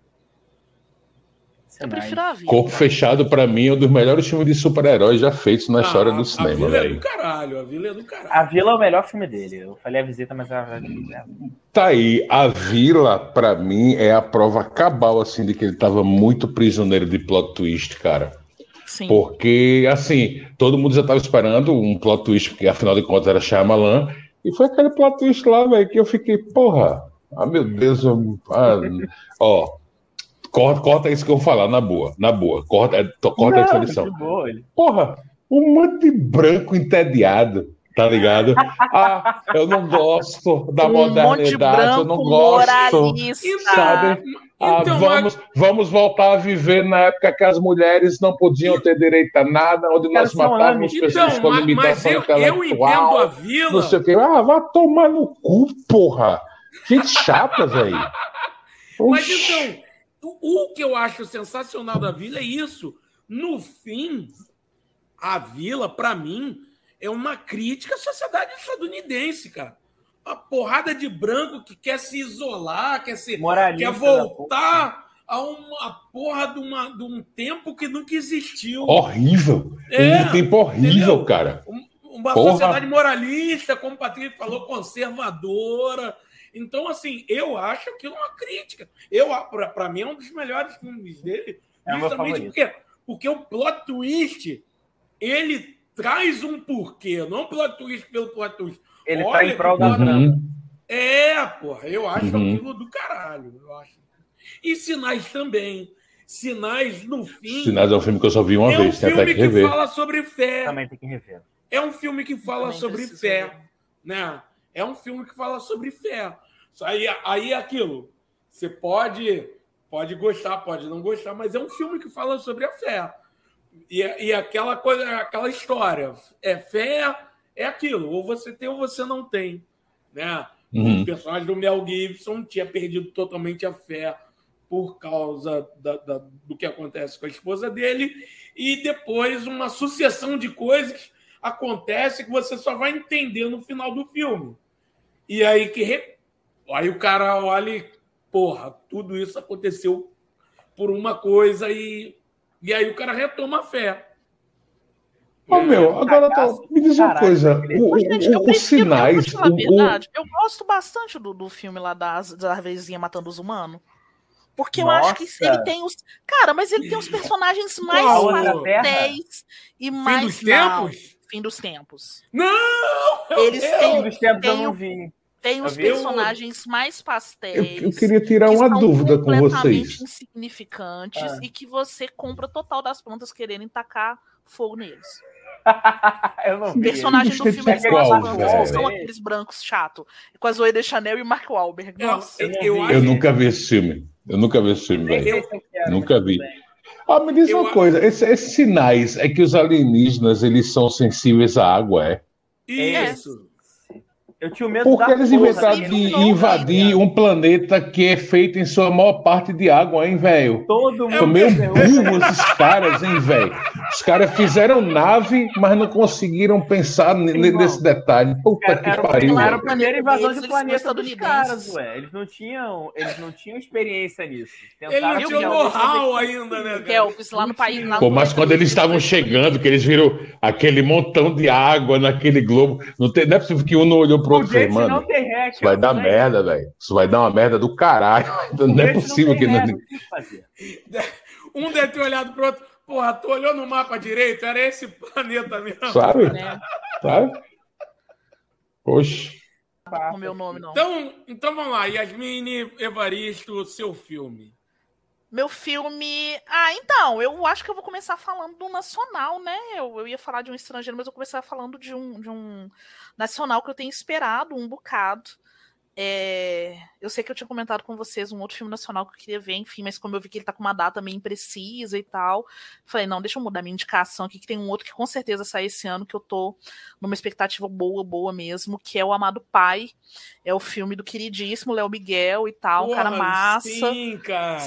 Eu prefiro a vida. Corpo fechado, pra mim, é um dos melhores filmes de super-heróis já feitos na história Ah, do a cinema, Vila é do velho. caralho, a Vila é do caralho. A Vila é o melhor filme dele. Eu falei a Visita, mas a Tá aí, a Vila, pra mim, é a prova cabal, assim, de que ele tava muito prisioneiro de plot twist, cara. Sim. Porque, assim, todo mundo já tava esperando um plot twist, porque afinal de contas era Shyamalan, e foi aquele plot twist lá, velho, que eu fiquei, porra, ah, meu Deus, eu- ah, ó, corta, corta isso que eu vou falar, na boa, na boa, corta, é, corta essa lição. de boa, ele. Porra, um monte de branco entediado, tá ligado? Ah, eu não gosto da um monte de modernidade, eu não branco gosto. moralista. sabe? Ah, Então, vamos, vamos voltar a viver na época que as mulheres não podiam ter direito a nada, onde nós matávamos anos. pessoas Então, com limitação eu, eu entendo a intelectual, Vila. não sei o quê. Ah, vá tomar no cu, porra. Gente chata, velho. Mas então, o, que eu acho sensacional da Vila é isso. No fim, a Vila, pra mim, é uma crítica à sociedade estadunidense, cara. Uma porrada de branco que quer se isolar, quer se Moralista. quer voltar a uma porra de, uma, de um tempo que nunca existiu. Horrível. É, um tempo horrível, entendeu? cara. Um- Uma Porra. sociedade moralista, como o Patrick falou, conservadora. Então, assim, eu acho aquilo uma crítica. Eu, pra, pra mim, é um dos melhores filmes dele. É justamente porque, porque o plot twist, ele traz um porquê, não um plot twist pelo plot twist. Ele Olha tá em prol da que trama. Uhum. É, porra, eu acho Uhum. aquilo do caralho. Eu acho. E Sinais também. Sinais, no fim, Sinais é um filme que eu só vi uma é um vez, tem até filme que que rever. fala sobre fé. Também tem que rever. É um filme que fala sobre fé, ver. né? É um filme que fala sobre fé. Aí, aí é aquilo. Você pode, pode gostar, pode não gostar, mas é um filme que fala sobre a fé. E, e aquela coisa, aquela história, é fé, é aquilo. Ou você tem ou você não tem, né? Uhum. O personagem do Mel Gibson tinha perdido totalmente a fé por causa da- da- do que acontece com a esposa dele, e depois uma sucessão de coisas acontece que você só vai entender no final do filme. E aí que re- aí o cara olha e, porra, tudo isso aconteceu por uma coisa e, e aí o cara retoma a fé. Ô, meu, agora tá- me diz uma coisa. aquele- O, o- Gente, eu o- os eu sinais. a o- verdade, eu gosto bastante do, do filme lá das, da Arvezinha matando os humanos. Porque eu acho que Nossa. ele tem os. Cara, mas ele tem os personagens mais pastéis e mais. Fim dos tempos? Fim dos tempos. Não! Eles Eu- têm, dos tempos eu tem não vi. tem os eu vi. personagens mais pastéis. Eu, eu queria tirar que uma são dúvida com completamente vocês. insignificantes Ah. e que você compra total das plantas querendo tacar fogo neles. eu não vi. personagem do filme é eles são, qual, são aqueles brancos chato, com a Zoe de Chanel e o Mark Wahlberg. Nossa, eu, eu eu nunca vi esse filme. Eu nunca vi esse filme, velho. quero, Nunca vi. Ah, me diz Eu uma coisa. Esse- esses sinais é que os alienígenas eles são sensíveis à água, é? Isso. Eu tinha medo Por que da eles porra inventaram de invadir um planeta que é feito em sua maior parte de água, hein, velho? Todo É São mundo meio ferrou. burros esses caras, hein, velho? Os caras fizeram nave, mas não conseguiram pensar Irmão, nesse detalhe. Puta Era, que era, pariu, era a primeira invasão Eles de planeta dos caras, ué. Eles não tinham, eles não tinham experiência nisso. Ele não Tentaram tinha o criar know-how ainda, né? Kelps, lá no país. lá no Pô, mas quando eles estavam chegando, que eles viram aquele montão de água naquele globo, não, tem, não é possível que um não olhou pro outro e não mano, tem ré, isso vai dar merda, velho. Isso vai dar uma merda do caralho. Não é possível que ré, não. não. Um deve ter olhado pro outro. Porra, tu olhou no mapa direito, era esse planeta mesmo. Sabe? né? Sabe? Poxa. O meu nome, não. Então, então vamos lá, Yasmine Evaristo, seu filme. Meu filme. Ah, então, eu acho que eu vou começar falando do nacional, né? Eu, eu ia falar de um estrangeiro, mas eu vou começar falando de um, de um nacional que eu tenho esperado um bocado. É, Eu sei que eu tinha comentado com vocês um outro filme nacional que eu queria ver, enfim, mas como eu vi que ele tá com uma data meio imprecisa e tal, falei, não, deixa eu mudar minha indicação aqui, que tem um outro que com certeza sai esse ano, que eu tô numa expectativa boa, boa mesmo, que é o Amado Pai. É o filme do queridíssimo Léo Miguel e tal, um cara Porra, massa. Sim, cara.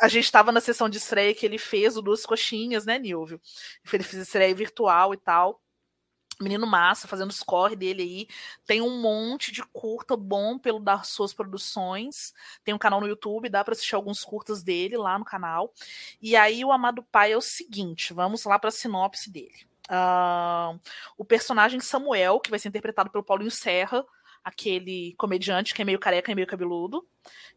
A gente estava na sessão de estreia que ele fez o Duas Coxinhas, né, Nilvio? Ele fez estreia virtual e tal. Menino massa, fazendo os corre dele aí. Tem um monte de curta bom pelo das suas produções. Tem um canal no YouTube, dá para assistir alguns curtas dele lá no canal. E aí, o Amado Pai é o seguinte: vamos lá para a sinopse dele. Uh, o personagem Samuel, que vai ser interpretado pelo Paulinho Serra, aquele comediante que é meio careca e meio cabeludo.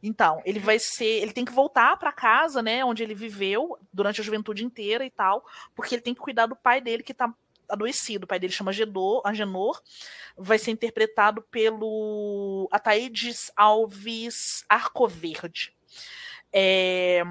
Então, ele vai ser, ele tem que voltar para casa, né, onde ele viveu durante a juventude inteira e tal, porque ele tem que cuidar do pai dele que tá adoecido. O pai dele chama Gedor, Agenor, vai ser interpretado pelo Ataídes Alves Arcoverde. É...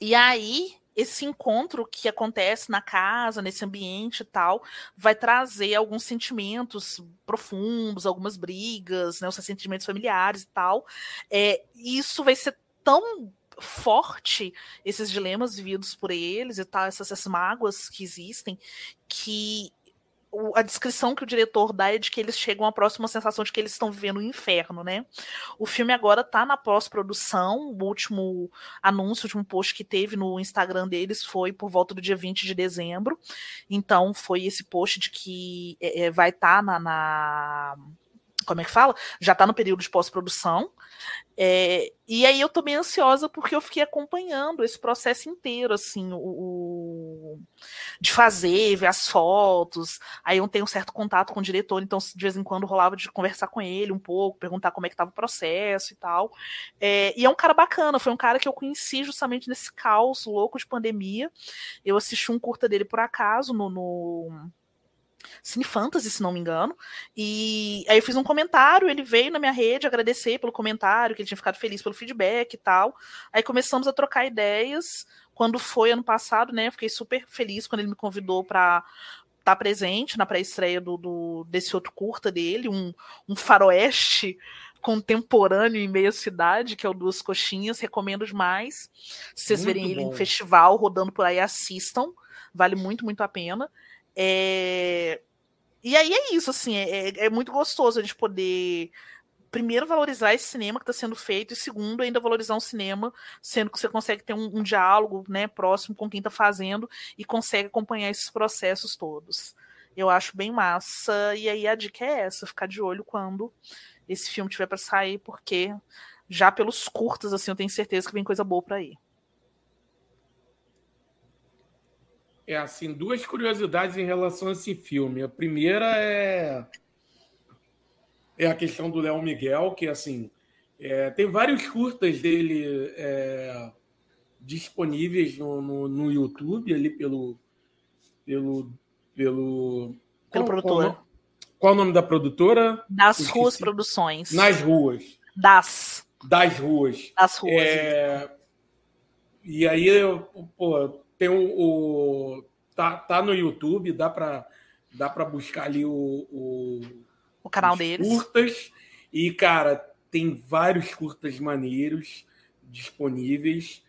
E aí, esse encontro que acontece na casa, nesse ambiente e tal, vai trazer alguns sentimentos profundos, algumas brigas, né, os sentimentos familiares e tal. É, isso vai ser tão forte esses dilemas vividos por eles e tal, essas, essas mágoas que existem, que a descrição que o diretor dá é de que eles chegam à próxima sensação de que eles estão vivendo um inferno, né? O filme agora tá na pós-produção, o último anúncio, o último post que teve no Instagram deles foi por volta do dia 20 de dezembro, então foi esse post de que é, vai estar tá na, na como é que fala? Já tá no período de pós-produção. É, e aí eu tô bem ansiosa porque eu fiquei acompanhando esse processo inteiro, assim, o, o, de fazer, ver as fotos. Aí eu tenho um certo contato com o diretor, então de vez em quando rolava de conversar com ele um pouco, perguntar como é que tava o processo e tal. É, e é um cara bacana, foi um cara que eu conheci justamente nesse caos louco de pandemia. Eu assisti um curta dele por acaso no, no Cine Fantasy, se não me engano. E aí eu fiz um comentário, ele veio na minha rede agradecer pelo comentário, que ele tinha ficado feliz pelo feedback e tal. Aí começamos a trocar ideias. Quando foi ano passado, né? Eu fiquei super feliz quando ele me convidou para estar tá presente na pré-estreia do, do, desse outro curta dele, um, um faroeste contemporâneo em meia cidade, que é o Duas Coxinhas. Recomendo demais. Se vocês Muito verem ele bom. em festival, rodando por aí, assistam. Vale muito, muito a pena. É... E aí é isso, assim, é, é, muito gostoso a gente poder, primeiro, valorizar esse cinema que está sendo feito, e segundo, ainda valorizar um cinema, sendo que você consegue ter um, um diálogo né, próximo com quem está fazendo e consegue acompanhar esses processos todos. Eu acho bem massa, e aí a dica é essa, ficar de olho quando esse filme tiver para sair, porque já pelos curtas, assim, eu tenho certeza que vem coisa boa para aí. É assim, duas curiosidades em relação a esse filme. A primeira é é a questão do Léo Miguel, que assim é, tem vários curtas dele é, disponíveis no, no, no, YouTube ali pelo pelo pelo pelo qual, produtor. Qual, qual, o nome da produtora? Das Ruas Produções. Nas ruas. Das. Das ruas. Das ruas. É, e aí, pô, tem o, o, tá, tá no YouTube, dá para dá para buscar ali o, o, o canal deles. Curtas e cara, tem vários curtas maneiros disponíveis.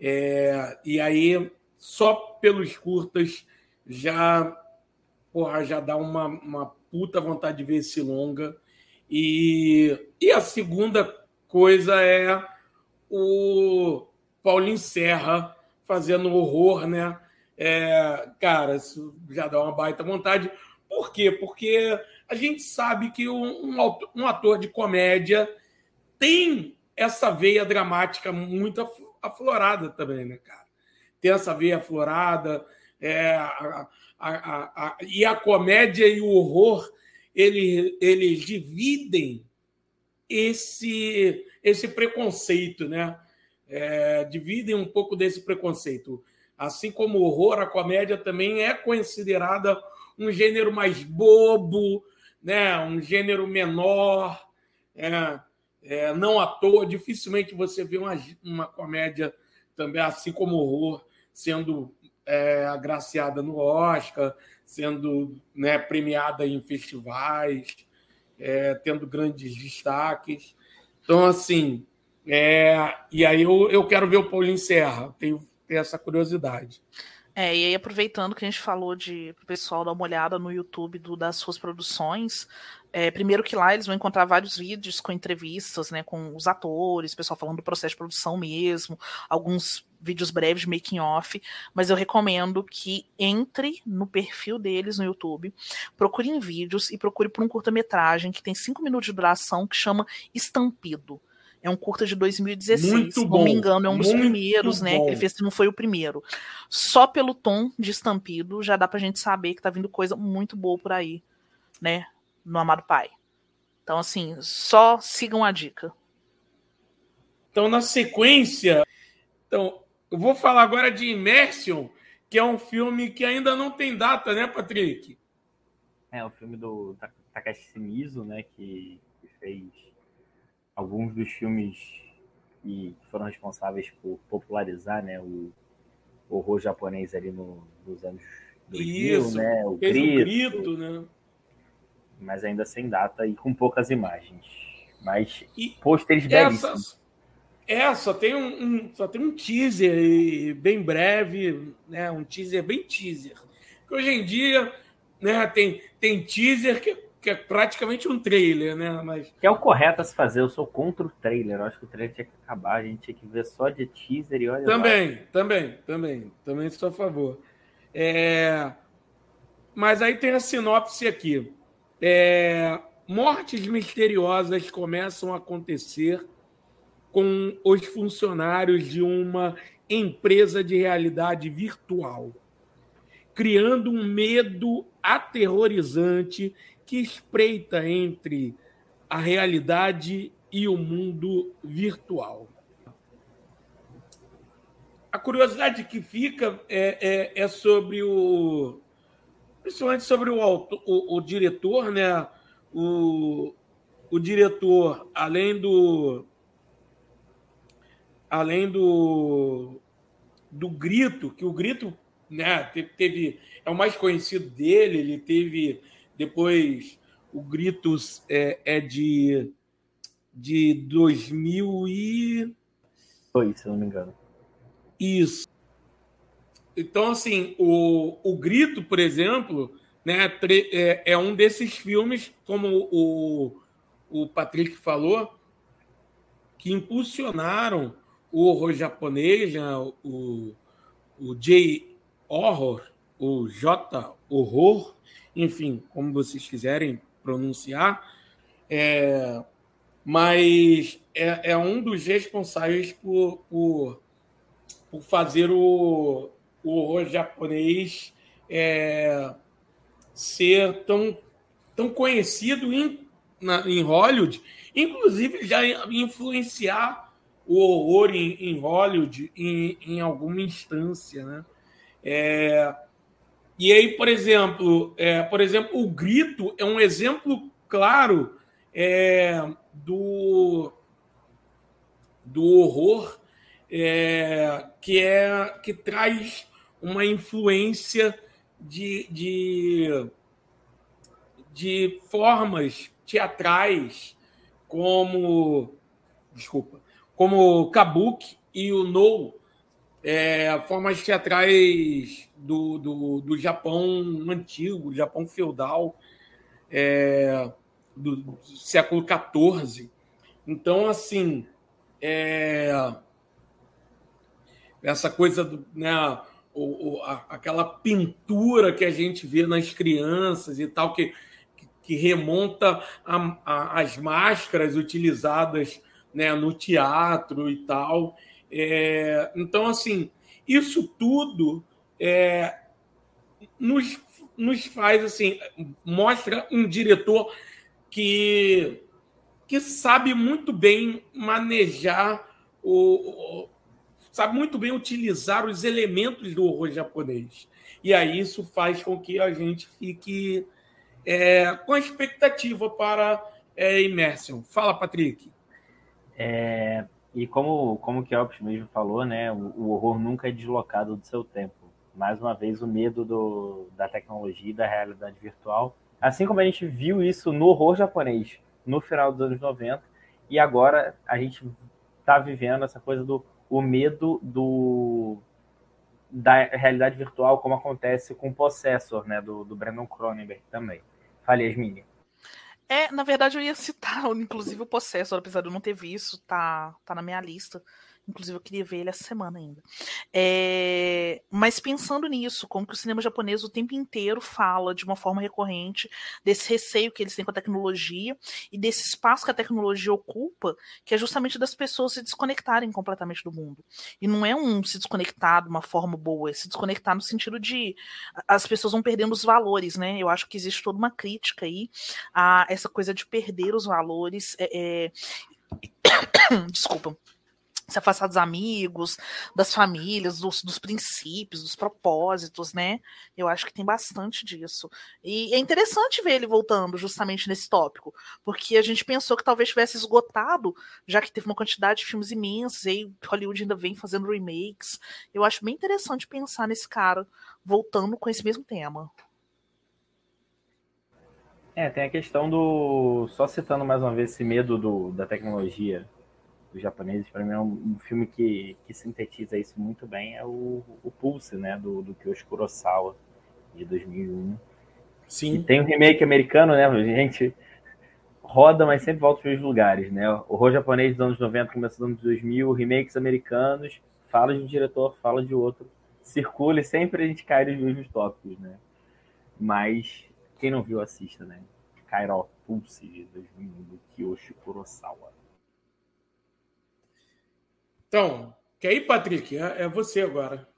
É, e aí só pelos curtas já porra, já dá uma, uma puta vontade de ver esse longa. E, e a segunda coisa é o Paulinho Serra fazendo horror, né? É, cara, isso já dá uma baita vontade. Por quê? Porque a gente sabe que um, um ator de comédia tem essa veia dramática muito aflorada também, né, cara? Tem essa veia aflorada, é, a, a, a, e a comédia e o horror eles, eles dividem esse, esse preconceito, né? É, dividem um pouco desse preconceito. Assim como o horror, a comédia também é considerada um gênero mais bobo, né? um gênero menor. É, é, não à toa, dificilmente você vê uma, uma comédia também, assim como o horror, sendo é, agraciada no Oscar, sendo né, premiada em festivais, é, tendo grandes destaques. Então, assim, é, e aí eu, eu quero ver o Paulinho Serra, tenho ter essa curiosidade. É, e aí aproveitando que a gente falou de o pessoal dar uma olhada no YouTube do, das suas produções, é, primeiro que lá eles vão encontrar vários vídeos com entrevistas, né, com os atores, pessoal falando do processo de produção mesmo, alguns vídeos breves de making off, mas eu recomendo que entre no perfil deles no YouTube, procure em vídeos e procure por um curta-metragem que tem cinco minutos de duração que chama Estampido. É um curta de 2016. Muito se não me engano, é um dos primeiros, né? Que ele fez, se não foi o primeiro. Só pelo tom de estampido, já dá pra gente saber que tá vindo coisa muito boa por aí, né? No Amado Pai. Então, assim, só sigam a dica. Então, na sequência, então, eu vou falar agora de Immersion, que é um filme que ainda não tem data, né, Patrick? É, o filme do Takashi Shimizu, né, que, que fez alguns dos filmes que foram responsáveis por popularizar né, o horror japonês ali no, nos anos 2000, Isso, né? O grito, o grito, né? Mas ainda sem data e com poucas imagens. Mas e pôsteres belíssimos. É, só tem um, um, só tem um teaser bem breve, né? Um teaser bem teaser. Que hoje em dia, né, tem, tem teaser que que é praticamente um trailer, né? Mas... Que é o correto a se fazer. Eu sou contra o trailer. Eu acho que o trailer tinha que acabar. A gente tinha que ver só de teaser e olha. Também, lá. também, também. Também estou a favor. É... Mas aí tem a sinopse aqui. É... Mortes misteriosas começam a acontecer com os funcionários de uma empresa de realidade virtual, criando um medo aterrorizante que espreita entre a realidade e o mundo virtual. A curiosidade que fica é, é, é sobre o. Principalmente sobre o, o, o diretor, né? O, o diretor, além do. Além do. Do grito, que o grito né, teve. É o mais conhecido dele, ele teve depois, o Gritos é, é de, de 2002, se não me engano. Isso. Então, assim, o, o Grito, por exemplo, né, é, é um desses filmes, como o, o Patrick falou, que impulsionaram o horror japonês, né, o, o J-horror, o J-horror, enfim, como vocês quiserem pronunciar, é, mas é, é, um dos responsáveis por, por, por fazer o, o horror japonês é, ser tão, tão conhecido em, na, em Hollywood, inclusive já influenciar o horror em, em Hollywood em, em alguma instância, né? É, e aí, por exemplo, é, por exemplo, o grito é um exemplo claro é, do, do horror é, que é que traz uma influência de, de, de formas teatrais como desculpa como kabuki e o no é, formas teatrais do, do, do Japão antigo, Japão feudal. É, do século XIV. Então, assim, é, essa coisa do, né, o, o, a, aquela pintura que a gente vê nas crianças e tal, que, que remonta às máscaras utilizadas né, no teatro e tal. É, então, assim, isso tudo é, nos, nos faz assim, mostra um diretor que, que sabe muito bem manejar o, sabe muito bem utilizar os elementos do horror japonês. E aí isso faz com que a gente fique é, com expectativa para é, Immersion. Fala, Patrick. É, e como, como o Kelps mesmo falou, né, o, o, horror nunca é deslocado do seu tempo. Mais uma vez, o medo do, da tecnologia e da realidade virtual. Assim como a gente viu isso no horror japonês no final dos anos 90, e agora a gente está vivendo essa coisa do o medo do da realidade virtual, como acontece com o Possessor, né, do, do Brandon Cronenberg também. Fale, Yasmin. É, na verdade eu ia citar, inclusive, o Possessor, apesar de eu não ter visto, tá, tá na minha lista. Inclusive, eu queria ver ele essa semana ainda. É... Mas pensando nisso, como que o cinema japonês o tempo inteiro fala de uma forma recorrente desse receio que eles têm com a tecnologia e desse espaço que a tecnologia ocupa, que é justamente das pessoas se desconectarem completamente do mundo. E não é um se desconectar de uma forma boa, é se desconectar no sentido de as pessoas vão perdendo os valores, né? Eu acho que existe toda uma crítica aí a essa coisa de perder os valores. É, é... Desculpa se afastar dos amigos, das famílias, dos, dos, princípios, dos propósitos, né? Eu acho que tem bastante disso. E é interessante ver ele voltando justamente nesse tópico, porque a gente pensou que talvez tivesse esgotado, já que teve uma quantidade de filmes imensos, e aí Hollywood ainda vem fazendo remakes. Eu acho bem interessante pensar nesse cara voltando com esse mesmo tema. É, tem a questão do. Só citando mais uma vez esse medo do, da tecnologia dos japoneses, para mim é um, um, filme que, que sintetiza isso muito bem, é o, o Pulse, né, do, do Kyoshi Kurosawa, de 2001. Sim. E tem um remake americano, né, gente roda, mas sempre volta para os lugares, né? O horror japonês dos anos 90, começando nos anos 2000, remakes americanos, fala de um diretor, fala de outro, circula e sempre a gente cai nos mesmos tópicos, né? Mas quem não viu, assista, né? Kairo Pulse, de 2001, do Kyoshi Kurosawa. Então, quer ir, Patrick? É, é você agora.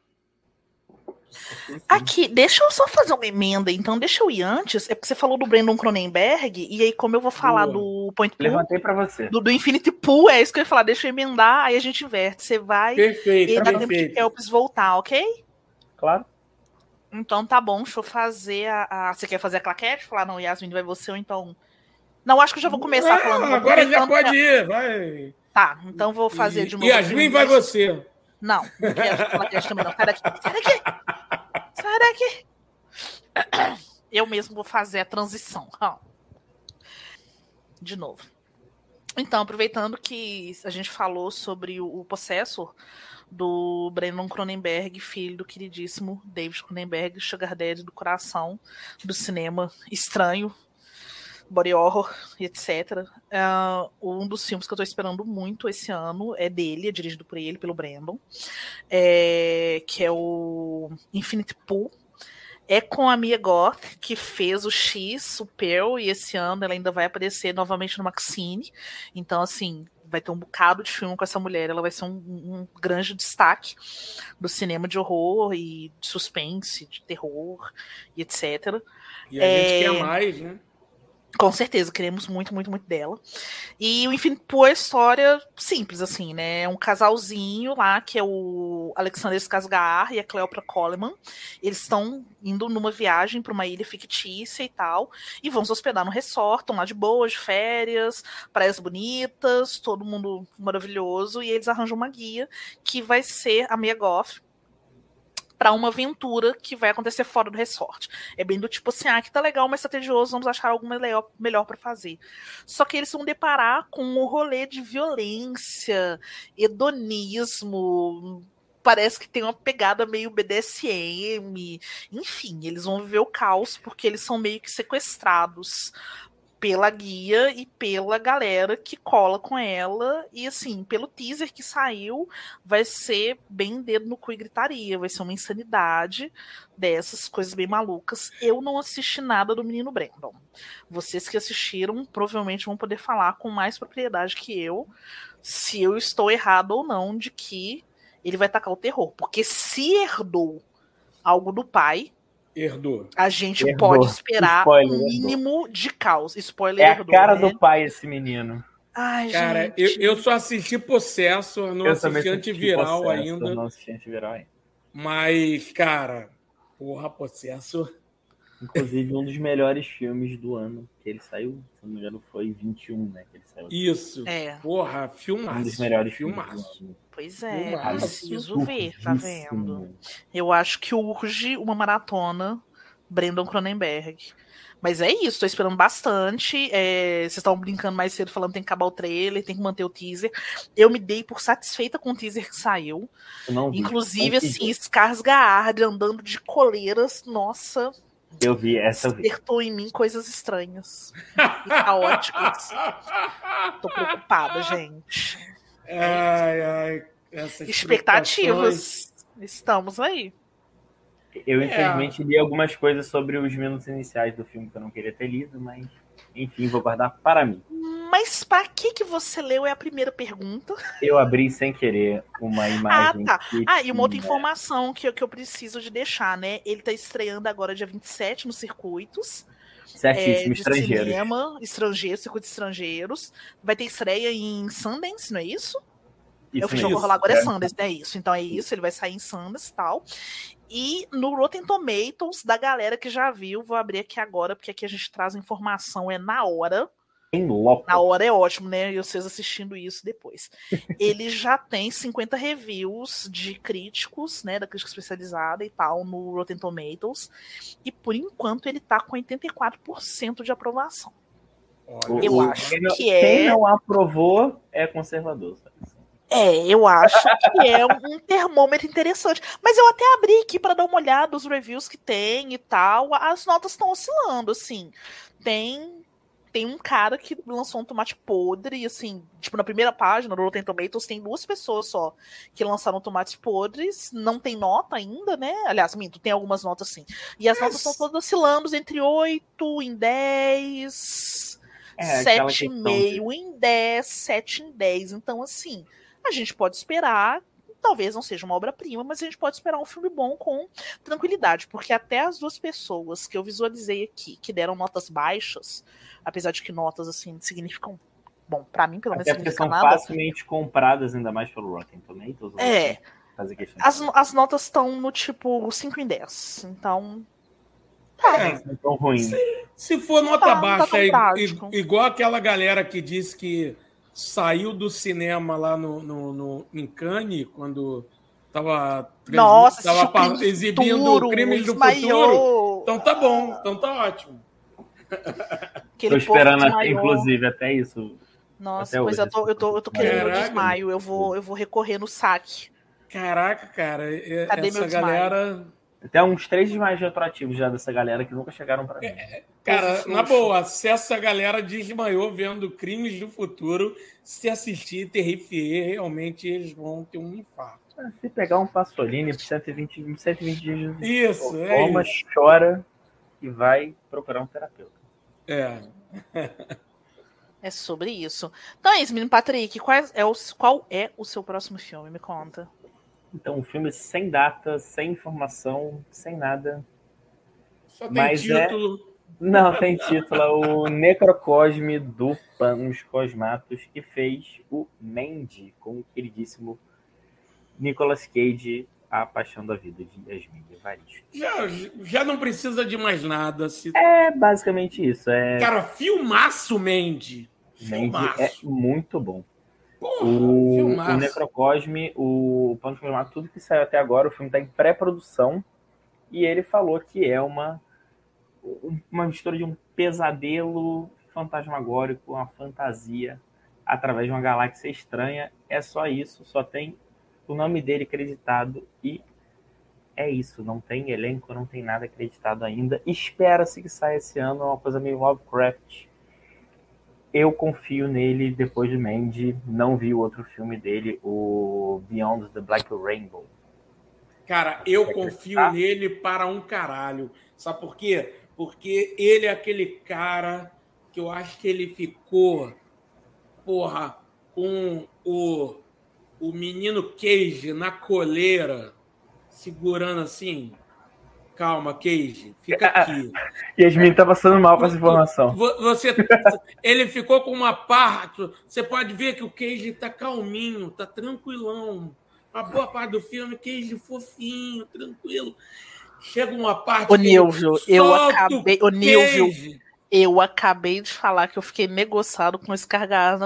Aqui, deixa eu só fazer uma emenda, então, deixa eu ir antes. É porque você falou do Brandon Cronenberg, e aí, como eu vou falar Boa. do Point Pool. Levantei para você. Do, do, Infinity Pool, é isso que eu ia falar. Deixa eu emendar, aí a gente inverte. Você vai. Perfeito. E dá tempo de Kelps voltar, ok? Claro. Então tá bom, deixa eu fazer a. a... Você quer fazer a claquete? Falar, não, Yasmin, vai você ou então. Não, acho que eu já vou começar não, falando. Agora já pode ir, vai. Tá, então vou fazer de novo. Yasmin vai você. Não, não quero falar também não. Sai daqui, sai daqui. Sai daqui. Eu mesmo vou fazer a transição. De novo. Então, aproveitando que a gente falou sobre o, o Possessor do Brandon Cronenberg, filho do queridíssimo David Cronenberg, Sugar Daddy do coração do cinema estranho, body horror etc. Uh, um dos filmes que eu tô esperando muito esse ano é dele, é dirigido por ele, pelo Brandon, é, que é o Infinite Pool. É com a Mia Goth, que fez o X, o Pearl, e esse ano ela ainda vai aparecer novamente no Maxine. Então, assim, vai ter um bocado de filme com essa mulher. Ela vai ser um, um grande destaque do cinema de horror e de suspense, de terror e etc. E a é... gente quer mais, né? Com certeza, queremos muito, muito, muito dela. E o Infinito Pool é história simples, assim, né? É um casalzinho lá, que é o Alexander Skarsgård e a Cleopatra Coleman. Eles estão indo numa viagem para uma ilha fictícia e tal, e vão se hospedar no resort, estão lá de boa, de férias, praias bonitas, todo mundo maravilhoso, e eles arranjam uma guia que vai ser a Mia Goff, para uma aventura que vai acontecer fora do resort. É bem do tipo assim, ah, que tá legal, mas tá tedioso, vamos achar algo melhor, melhor para fazer. Só que eles vão deparar com um rolê de violência, hedonismo, parece que tem uma pegada meio BDSM, enfim, eles vão viver o caos porque eles são meio que sequestrados pela guia e pela galera que cola com ela. E assim, pelo teaser que saiu, vai ser bem dedo no cu e gritaria. Vai ser uma insanidade dessas coisas bem malucas. Eu não assisti nada do Menino Brandon. Vocês que assistiram provavelmente vão poder falar com mais propriedade que eu se eu estou errado ou não de que ele vai tacar o terror. Porque se herdou algo do pai, Herdou. a gente Herdou. pode esperar Spoiler, um herdou. mínimo de caos. Spoiler É a herdou, cara né? do pai esse menino. Ai, Cara, eu, gente. eu só assisti Possesso, eu não eu assisti assisti Antiviral Possesso, ainda. Não assisti antiviral ainda. Mas, cara, porra, Possesso. Inclusive, um dos melhores filmes do ano que ele saiu, se não me engano, foi 21, né? Que ele saiu. Isso. É, Porra, Um dos filmaço. melhores filmes filmaço. do ano. Pois é, preciso ver, tá vendo? Eu acho que urge uma maratona Brandon Cronenberg. Mas é isso, tô esperando bastante. É, vocês estavam brincando mais cedo, falando que tem que acabar o trailer, tem que manter o teaser. Eu me dei por satisfeita com o teaser que saiu. Vi. Inclusive, assim, Skarsgård andando de coleiras, nossa, Eu vi, essa despertou em mim coisas estranhas e caóticas. Tô preocupada, gente. Ai, ai. Essas Expectativas. Estamos aí. Eu, É. infelizmente, li algumas coisas sobre os minutos iniciais do filme que eu não queria ter lido, mas, enfim, vou guardar para mim. Mas pra que que você leu é a primeira pergunta. Eu abri sem querer uma imagem. tá. que Ah, e uma outra informação que, eu- que eu preciso de deixar, né? Ele tá estreando agora dia 27 nos circuitos. É, Certíssimo, de estrangeiros. cinema, estrangeiros, circuitos estrangeiros. Vai ter estreia em Sundance, não é isso? Isso é o festival mesmo. rolar agora é É. Sundance, é isso. Então é isso, ele vai sair em Sundance e tal. E no Rotten Tomatoes, da galera que já viu, vou abrir aqui agora, porque aqui a gente traz informação, é na hora. Bem louco. Na hora é ótimo, né? E vocês assistindo isso depois. Ele já tem 50 reviews de críticos, né? Da crítica especializada e tal, no Rotten Tomatoes. E por enquanto ele tá com 84% de aprovação. Olha, Eu O- acho quem não, que é- Quem não aprovou é conservador. sabe? É, eu acho que é um termômetro interessante. Mas eu até abri aqui para dar uma olhada os reviews que tem e tal. As notas estão oscilando, assim. Tem tem um cara que lançou um tomate podre, e assim, tipo, na primeira página do Rotten Tomatoes tem duas pessoas só que lançaram tomates podres, não tem nota ainda, né? Aliás, minto, tem algumas notas sim. E as notas estão todas oscilando entre 8 em 10, É, aquela 7,5 em 10, 7 em 10. Então, assim, a gente pode esperar. Talvez não seja uma obra-prima, mas a gente pode esperar um filme bom com tranquilidade, porque até as duas pessoas que eu visualizei aqui, que deram notas baixas, apesar de que notas assim significam, bom, pra mim pelo menos Até porque significa são nada. facilmente compradas, ainda mais pelo Rotten Tomatoes. É. né? Questão As, as notas estão no tipo 5 em 10. Então, É, não tão ruim. se for nota Tá, tá baixa, i- trágico. igual aquela galera que disse que saiu do cinema lá no, no, no- em Cannes, quando estava nossa, tava exibindo Futuro, Crimes do. Futuro. Então tá bom, então tá ótimo. Aquele Tô esperando, até, desmaiou. inclusive, até isso. Nossa, Até pois hoje, eu tô, eu tô, eu tô assim, querendo meu Caraca. desmaio. Eu vou, eu vou recorrer no saque. Caraca, cara, Cadê meu essa desmaio? galera. Até uns três mais atrativos já dessa galera que nunca chegaram pra mim. Cara, Poxa. na boa, se essa galera desmaiou vendo Crimes do Futuro, se assistir Terrifier, realmente eles vão ter um infarto. Se pegar um Pasolini por 120, 120 dias de Isso, é toma, isso. chora e vai procurar um terapeuta. É. É sobre isso. Então é isso, menino Patrick. Qual é, o, qual é o seu próximo filme? Me conta. Então, um filme sem data, sem informação, sem nada. Só tem Mas é- título. Não, tem título, é o Necrocosme do Panos Cosmatos, que fez o Mandy, com o queridíssimo Nicolas Cage, A Paixão da Vida de Yasmin Evaristo. Já, já não precisa de mais nada. Se... É basicamente isso, é, Cara, filmaço, Mandy. Mandy Filmaço. é muito bom. Porra, O, filmaço. o Necrocosme, o Panos Cosmatos, tudo que saiu até agora, o filme está em pré-produção, e ele falou que é uma, uma mistura de um pesadelo fantasmagórico, uma fantasia através de uma galáxia estranha. É só isso, só tem o nome dele acreditado e é isso. Não tem elenco, não tem nada acreditado ainda. Espera-se que saia esse ano, é uma coisa meio Lovecraft. Eu confio nele depois de Mandy. Não vi o outro filme dele, o Beyond the Black Rainbow. Cara, eu confio nele para um caralho. Sabe por quê? Porque ele é aquele cara que eu acho que ele ficou, porra, com o, o menino Cage na coleira, segurando assim. Calma, Cage, fica aqui. Yasmin tá passando mal com essa informação. Você, ele ficou com uma parte. Você pode ver que o Cage tá calminho, tá tranquilão. A boa parte do filme, Cage fofinho, tranquilo. Chega uma parte. O Nilvio, eu acabei. O Nilvio, eu acabei de falar que eu fiquei negociado com esse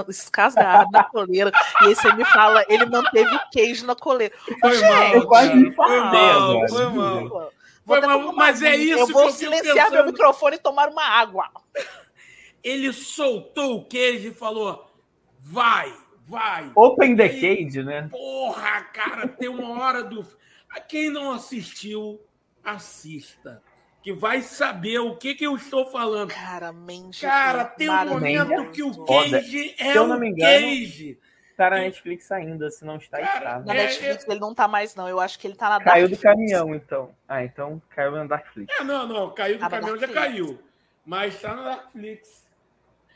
escasgarrado na coleira. e aí você me fala, ele manteve o queijo na coleira. Foi Gente, mal, eu quase me foi mal, foi mal. Foi mal, mas é isso eu vou silenciar meu microfone e tomar uma água. Ele soltou o queijo e falou: vai, vai. Open the cage, né? Porra, cara, tem uma hora do. Quem não assistiu, assista que vai saber o que, que eu estou falando. Cara, mente. Cara, tem um momento que o Cage é o Cage. Tá na Netflix ainda, se não está, Cara, está. Na é, Netflix é... ele não tá mais, não. Eu acho que ele tá na Caiu do caminhão, então. Ah, então caiu na Darkflix. É, não, não. Caiu do tá caminhão, já caiu. Mas tá na Darkflix.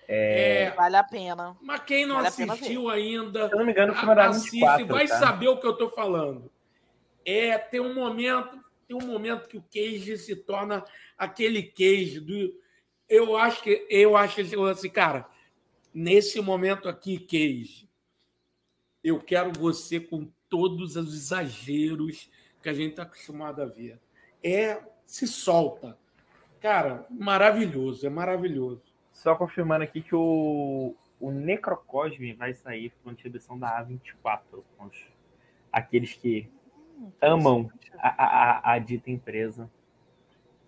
É... é... Vale a pena. Mas quem não vale assistiu ainda, se não me engano, o assiste, 24, vai tá? saber o que eu tô falando. É, tem um momento tem um momento que o Cage se torna aquele Cage do. Eu acho que eu acho que ele assim, cara, nesse momento aqui, Cage, eu quero você com todos os exageros que a gente está acostumado a ver. É se solta. Cara, maravilhoso, é maravilhoso. Só confirmando aqui que o, o Necrocosme vai sair com distribuição da A24. Aqueles que amam a, a, a, dita empresa,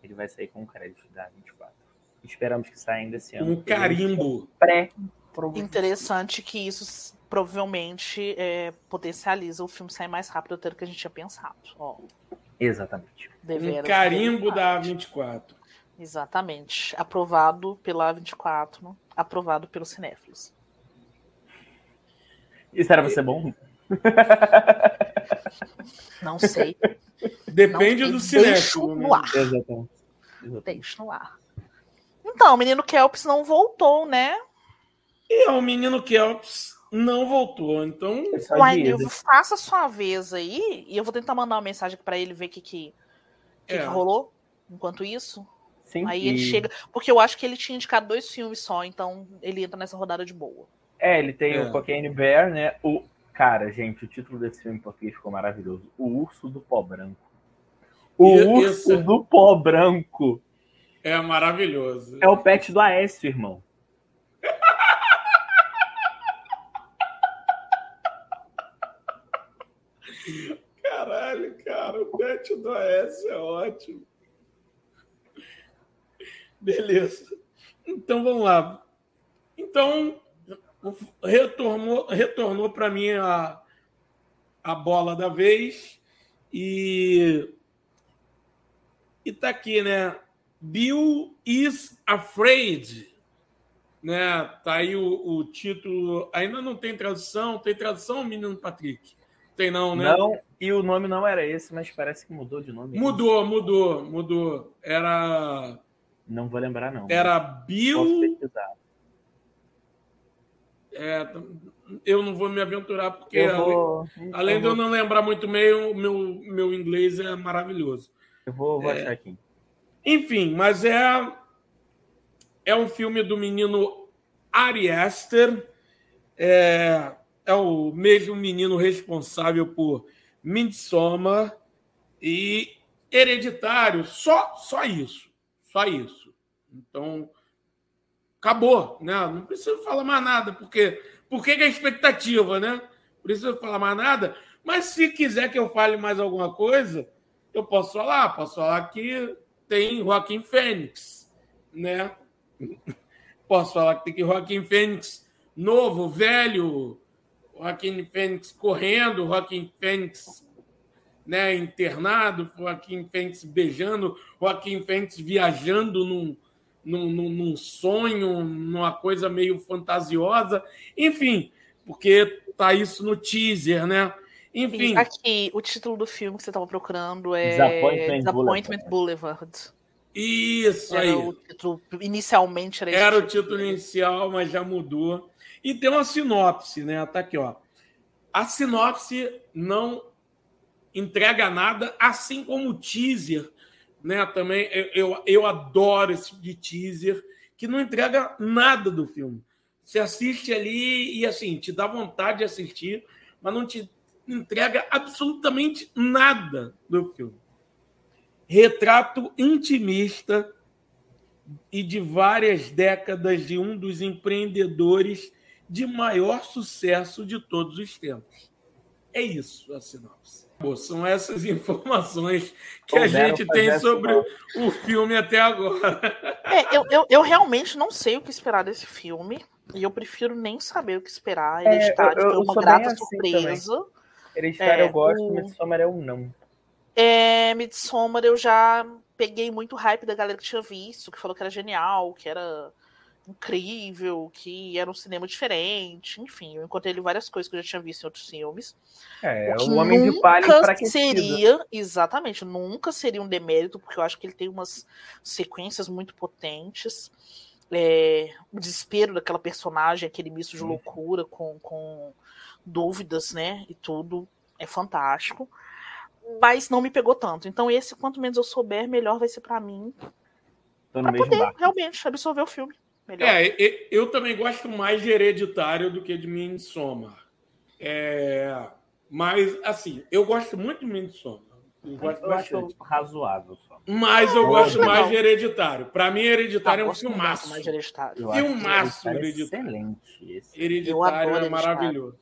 ele vai sair com crédito da 24. Esperamos que saia ainda esse ano. Um carimbo. Pré Interessante que isso provavelmente é, potencializa o filme sair mais rápido do que a gente tinha pensado. Ó. Exatamente. um carimbo da A24. Exatamente. Aprovado pela A24, aprovado pelos cinéfilos. Isso era pra ser bom? Não sei. Depende Não do cinéfilo. Deixo no ar. Exatamente. Exatamente. Deixo no ar. Então, o menino Kelps não voltou, né? E o menino Kelps não voltou, então. Uai, Nilvio, faça sua vez aí e eu vou tentar mandar uma mensagem para ele ver o que, que, que, é. que rolou enquanto isso. Sim, aí ele chega. Porque eu acho que ele tinha indicado dois filmes só, então ele entra nessa rodada de boa. É, ele tem é. o Cocaine Bear, né? O Cara, gente, o título desse filme português ficou maravilhoso. O Urso do Pó Branco. O e Urso esse... do Pó Branco. É maravilhoso. É o pet do Aécio, irmão. Caralho, cara, o pet do Aécio é ótimo. Beleza. Então vamos lá. Então, retornou, retornou para mim a, a bola da vez e e tá aqui, né? Bill is afraid, né? Tá aí o, o título. Ainda não tem tradução. Tem tradução, menino Patrick? Tem não, né? Não. E o nome não era esse, mas parece que mudou de nome. Mudou, mudou, mudou. Era. Não vou lembrar não. Era Bill. É, eu não vou me aventurar, porque vou, além, além de eu não lembrar muito bem, o meu, meu inglês é maravilhoso. Eu vou, vou é, achar aqui. Enfim, mas é, é um filme do menino Ari Aster. É, é o mesmo menino responsável por Midsommar e Hereditário. Só, só isso. Só isso. Então, acabou, né? Não preciso falar mais nada, porque por que, é expectativa, né? Não preciso falar mais nada. Mas se quiser que eu fale mais alguma coisa, eu posso falar. Posso falar que tem Joaquim Fênix, né? Posso falar que tem Joaquim Fênix novo, velho, Joaquim Fênix correndo, Joaquim Fênix né, internado, Joaquim Fênix beijando, Joaquim Fênix viajando num, num, num, num sonho, numa coisa meio fantasiosa. Enfim, porque tá isso no teaser, né? Enfim. Aqui, o título do filme que você estava procurando é Disappointment, Disappointment Boulevard. Isso Era aí. o título, inicialmente era esse Era o título inicial, mas já mudou. E tem uma sinopse, né? Tá aqui, ó. A sinopse não entrega nada, assim como o teaser, né? Também eu, eu, eu adoro esse de teaser que não entrega nada do filme. Você assiste ali e assim, te dá vontade de assistir, mas não te entrega absolutamente nada do filme. Retrato intimista e de várias décadas de um dos empreendedores de maior sucesso de todos os tempos. É isso a sinopse. Bom, são essas informações que a gente tem sobre o filme até agora. É, eu, eu, eu realmente não sei o que esperar desse filme. E eu prefiro nem saber o que esperar. É, Hereditário eu- eu foi uma grata assim surpresa. Hereditário É, eu gosto, o- Midsommar eu não. É, Midsommar eu já peguei muito hype da galera que tinha visto, que falou que era genial, que era incrível, que era um cinema diferente. Enfim, eu encontrei ali várias coisas que eu já tinha visto em outros filmes. É, que o Homem de Palha seria, exatamente, nunca seria um demérito, porque eu acho que ele tem umas sequências muito potentes. É, o desespero daquela personagem, aquele misto de loucura com, com dúvidas, né? E tudo é fantástico. Mas não me pegou tanto. Então, esse, quanto menos eu souber, melhor vai ser pra mim. Tô Pra poder barco. realmente absorver o filme. Melhor. É, eu também gosto mais de Hereditário do que de Midsommar. É, mas, assim, eu gosto muito de Midsommar. Eu gosto Eu acho bastante. razoável só. Mas eu Eu gosto mais legal. de Hereditário. Para mim, Hereditário é um filmaço. mais de Hereditário. Filmaço, ele tá Hereditário. excelente esse. Hereditário é Hereditário. maravilhoso.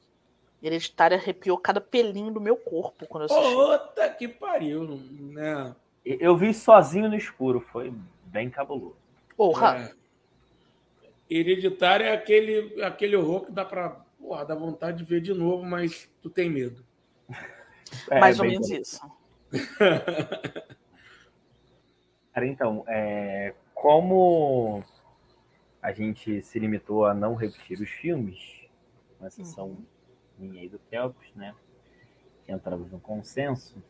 Hereditário arrepiou cada pelinho do meu corpo quando eu assisti. Puta que pariu, né? Eu vi sozinho no escuro, foi bem cabuloso. Porra, É. Hereditário é aquele, aquele horror que dá pra. Porra, dá vontade de ver de novo, mas tu tem medo. É, mais ou bem menos isso. Cara, então, é, como a gente se limitou a não repetir os filmes, com exceção minha e do Kelps, né? Que entramos no consenso,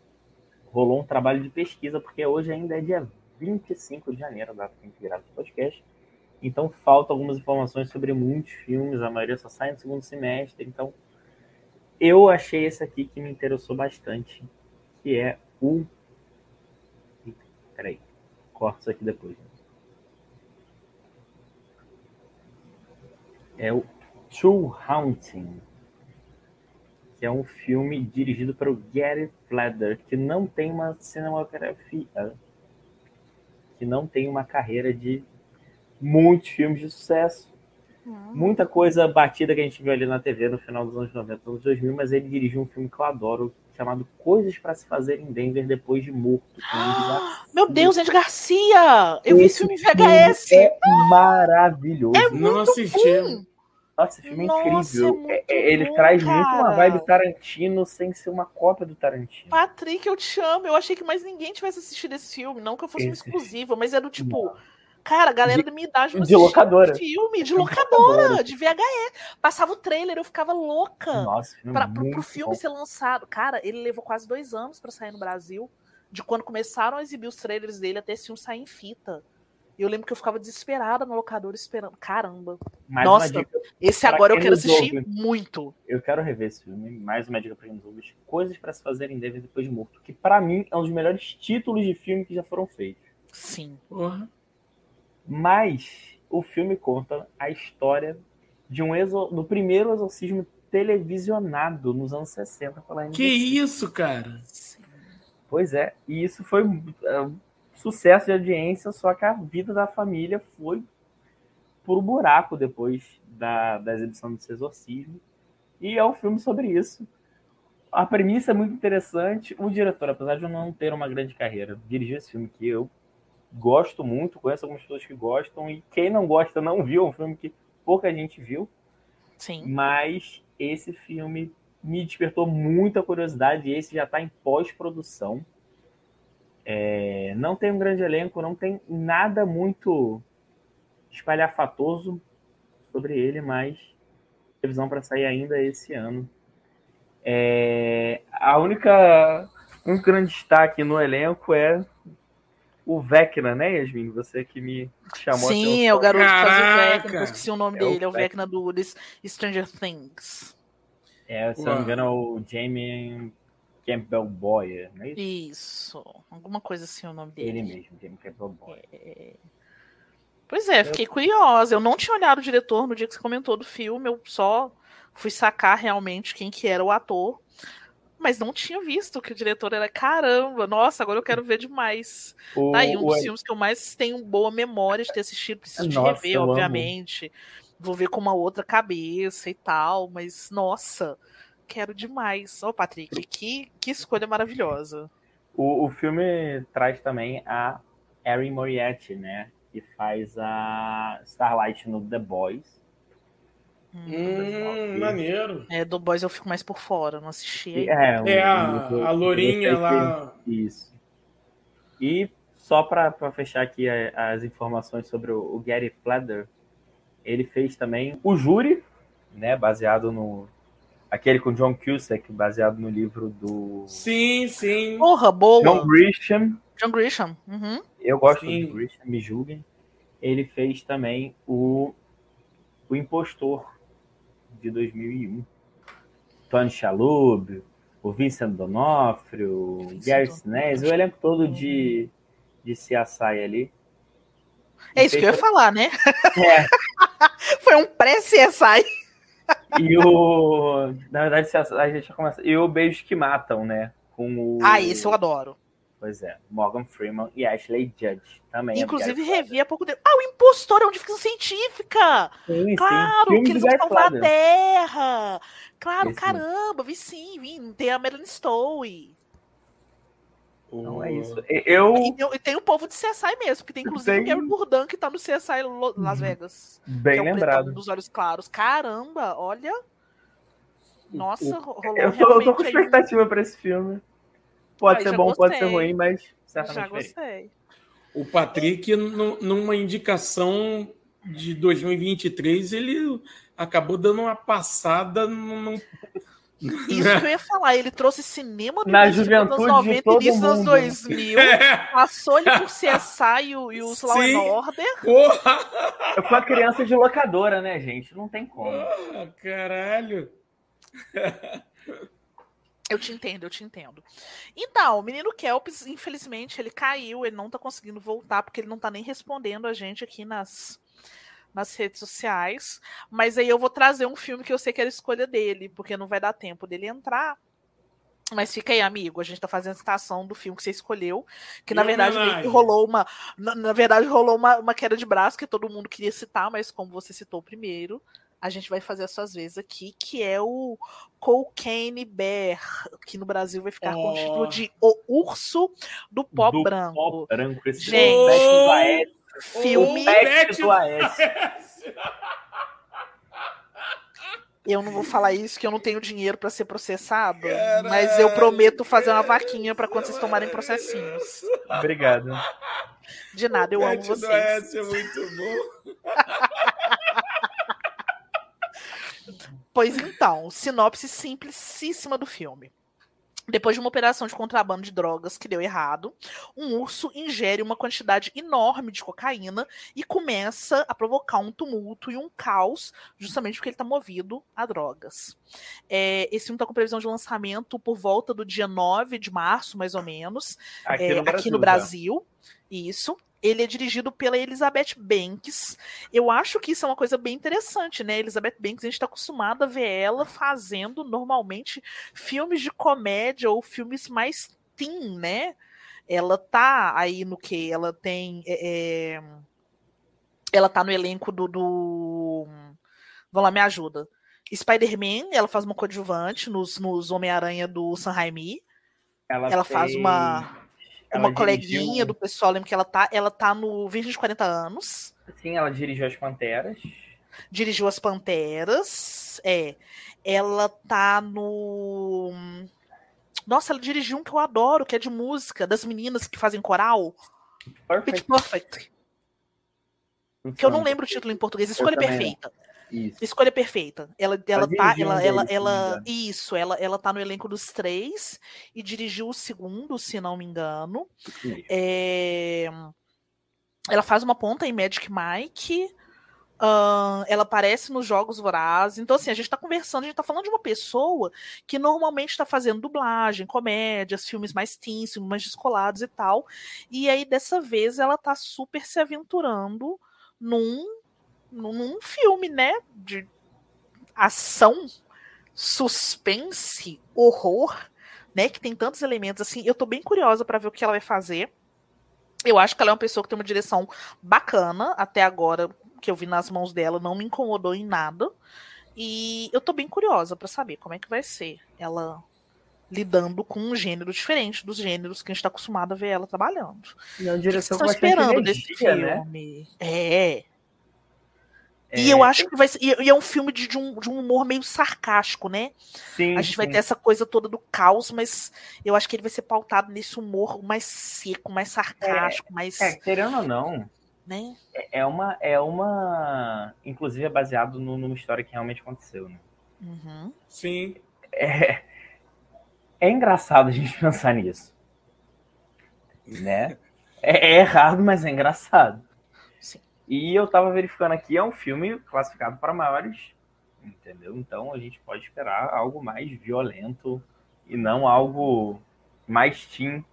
rolou um trabalho de pesquisa, porque hoje ainda é dia 25 de janeiro, a data que a gente grava o podcast. Então faltam algumas informações sobre muitos filmes, a maioria só sai no segundo semestre. Então eu achei esse aqui que me interessou bastante, que é o. Peraí, corto isso aqui depois. É o True Haunting, que é um filme dirigido pelo Gary Fleder, que não tem uma cinematografia, que não tem uma carreira de muitos filmes de sucesso. Hum. Muita coisa batida que a gente viu ali na TV no final dos anos 90, anos 2000, mas ele dirigiu um filme que eu adoro, chamado Coisas para se Fazer em Denver Depois de Morto. Garcia. Meu Deus, Andy Garcia! Eu vi esse filme em VHS! É maravilhoso. não assisti. Nossa, esse filme é Nossa, incrível. é muito É- é- ele bom, traz muito uma cara. vibe Tarantino sem ser uma cópia do Tarantino. Patrick, eu te amo. Eu achei que mais ninguém tivesse assistido esse filme. Não que eu fosse uma Esse- exclusiva, mas era do tipo. Cara, a galera da minha idade de locadora. filme, de De locadora, de VHS. Passava o trailer, eu ficava louca. Nossa, Pra, pro, pro filme bom. ser lançado. Cara, ele levou quase dois anos pra sair no Brasil. De quando começaram a exibir os trailers dele até esse filme sair em fita. E eu lembro que eu ficava desesperada no locador esperando. Caramba. Mais Nossa, Esse agora eu quero assistir ouve. muito. eu quero rever esse filme. Mais uma dica pra quem nos ouve. Coisas para se fazer em Denver Depois de Morto. Que pra mim é um dos melhores títulos de filme que já foram feitos. Sim. Porra. Mas o filme conta a história de um exo... do primeiro exorcismo televisionado nos anos 60 pela NBC. Que isso, cara? Pois é, e isso foi é, um sucesso de audiência, só que a vida da família foi por buraco depois da, da exibição desse exorcismo. E é um filme sobre isso. A premissa é muito interessante. O diretor, apesar de eu não ter uma grande carreira, dirigiu esse filme que eu gosto muito, conheço algumas pessoas que gostam, e quem não gosta não viu, é um filme que pouca gente viu. Sim. Mas esse filme me despertou muita curiosidade e esse já está em pós-produção. É, não tem um grande elenco, não tem nada muito espalhafatoso sobre ele, mas previsão para sair ainda esse ano. É, a única um grande destaque no elenco é o Vecna, né, Yasmin? Você que me chamou Sim, é o garoto que faz o Caraca! Vecna, eu esqueci o nome É o dele, é o Vecna. Do Stranger Things. É, se eu não me engano, é o Jamie Campbell Boyer, não é isso? Isso, alguma coisa assim o nome dele. Ele mesmo, Jamie Campbell Boyer. Pois é, fiquei curiosa. Eu não tinha olhado o diretor no dia que você comentou do filme, eu só fui sacar realmente quem que era o ator, mas não tinha visto que o diretor era. Caramba, nossa, agora eu quero ver demais. O, Tá aí um o- dos filmes que eu mais tenho boa memória de ter assistido, preciso de Nossa, rever, eu amo. obviamente. Vou ver com uma outra cabeça e tal, mas nossa, quero demais. Ô, Patrick, que, que escolha maravilhosa. O, o filme traz também a Erin Moriarty, né? Que faz a Starlight no The Boys. Hum, maneiro. É, do Boys eu fico mais por fora, não assisti. E-. É, É o- a, o- a Lourinha lá. Isso. E só para fechar aqui a- as informações sobre o, o Gary Fleder, ele fez também o Júri, né? Baseado no. Aquele com John Cusack, baseado no livro do Sim, sim. Porra, boa. John Grisham. John Grisham. Uhum. Eu gosto Sim. do Grisham, me julguem. Ele fez também o, o Impostor, de 2001. Tony Shalhoub, o Vincent D'Onofrio, o Vincent Gary. Sinise, o elenco todo de, de CSI ali. É isso que eu ia falar, né? É, Foi um pré-CSI. e o... Na verdade, CSI, a gente já começa... E o Beijos que Matam, né? Com o... Ah, esse eu adoro. Pois é, Morgan Freeman e Ashley Judge também. é Inclusive, revi há pouco tempo. Ah, o Impostor é uma ficção científica! Sim, sim. Claro, Filme que eles vão salvar a. Terra! Claro, Esse caramba, vi sim, vi. Tem a Marilyn Stowe. Então é isso. Eu, E tem, e tem o povo de CSI mesmo, que tem inclusive Tem. o Gary Burdan que tá no CSI Lo- Las Vegas. bem é lembrado. dos olhos claros. Caramba, olha. Nossa, rolou Eu tô, eu tô com um- expectativa pra esse filme. Pode Ai, ser já bom, pode ser gostei. ruim, mas Já certamente verei. gostei. O Patrick, nu- numa indicação de 2023, ele acabou dando uma passada num. Isso que eu ia falar, ele trouxe cinema do Na início dos anos juventude de 90 todo início dos anos mundo. 2000, passou ele por CSI e, o- e os Law and. Order. Porra! Eu fui uma criança de locadora, né, gente? Não tem como. Porra, Caralho! Eu te entendo, eu te entendo. Então, o menino Kelps, infelizmente, ele caiu, ele não tá conseguindo voltar, porque ele não tá nem respondendo a gente aqui nas, nas redes sociais. Mas aí eu vou trazer um filme que eu sei que era escolha dele, porque não vai dar tempo dele entrar. Mas fica aí, amigo. A gente tá fazendo a citação do filme que você escolheu. Que na verdade rolou uma. Na, na verdade, rolou uma, uma queda de braço que todo mundo queria citar, mas como você citou primeiro, a gente vai fazer as suas vezes aqui, que é o Cocaine Bear, que no Brasil vai ficar com o Oh. título de O Urso do Pó Do Branco. Pó branco, esse Gente. Filme. O Pet Pet do Aécio. Eu não vou falar isso, que eu não tenho dinheiro para ser processado, mas eu prometo fazer uma vaquinha para quando vocês tomarem processinhos. Obrigado. De nada, eu amo vocês. Aécio é muito bom. Pois então, sinopse simplicíssima do filme. Depois de uma operação de contrabando de drogas que deu errado, um urso ingere uma quantidade enorme de cocaína e começa a provocar um tumulto e um caos, justamente porque ele está movido a drogas. É, esse filme está com previsão de lançamento por volta do dia 9 de março, mais ou menos, Aqui, é, no, Brasil, aqui no. Brasil. Isso. Ele é dirigido pela Elizabeth Banks. Eu acho que isso é uma coisa bem interessante, né? Elizabeth Banks, a gente está acostumado a ver ela fazendo normalmente filmes de comédia ou filmes mais teen, né? Ela tá aí no que? Ela tem. é, é, ela tá no elenco do. do... Vamos lá, me ajuda. Spider-Man, ela faz uma coadjuvante nos, nos Homem-Aranha do San Raimi. Ela faz fez- uma- ela uma coleguinha dirigiu- do pessoal, lembra que ela tá, ela tá no Virgem de 40 anos, Sim, ela dirigiu As Panteras. dirigiu As Panteras, é. Ela tá no Nossa, ela dirigiu um que eu adoro, que é de música, das meninas que fazem coral, Pitch Perfect. Perfect. Que eu não lembro o título em português. Escolha Perfeita. Isso. Escolha Perfeita. Ela, ela tá, ela, ela, ela, isso, ela, ela tá no elenco dos três e dirigiu o segundo, se não me engano. É, Ela faz uma ponta em Magic Mike. ahn, ela aparece nos Jogos Vorazes. Então, assim, a gente tá conversando, a gente tá falando de uma pessoa que normalmente tá fazendo dublagem, comédias, filmes mais teens, filmes mais descolados e tal. E aí, dessa vez, ela tá super se aventurando num, num, filme, né? De ação, suspense, horror, né? Que tem tantos elementos assim. Eu tô bem curiosa para ver o que ela vai fazer. Eu acho que ela é uma pessoa que tem uma direção bacana. Até agora, que eu vi nas mãos dela, não me incomodou em nada. E eu tô bem curiosa para saber como é que vai ser ela lidando com um gênero diferente dos gêneros que a gente tá acostumado a ver ela trabalhando. E é uma O que direção com bastante esperando desse né? filme? É. E É, eu acho que vai ser. E é um filme de, de um, de um humor meio sarcástico, né? Sim, A gente vai sim. ter essa coisa toda do caos, mas eu acho que ele vai ser pautado nesse humor mais seco, mais sarcástico, mais. É, querendo ou não, Né? é uma. É uma. Inclusive é baseado no- numa história que realmente aconteceu, né? Uhum. Sim. É, é engraçado a gente pensar nisso. Né? É, é errado, mas é engraçado. E eu tava verificando aqui, é um filme classificado para maiores, entendeu? Então a gente pode esperar algo mais violento e não algo mais teen,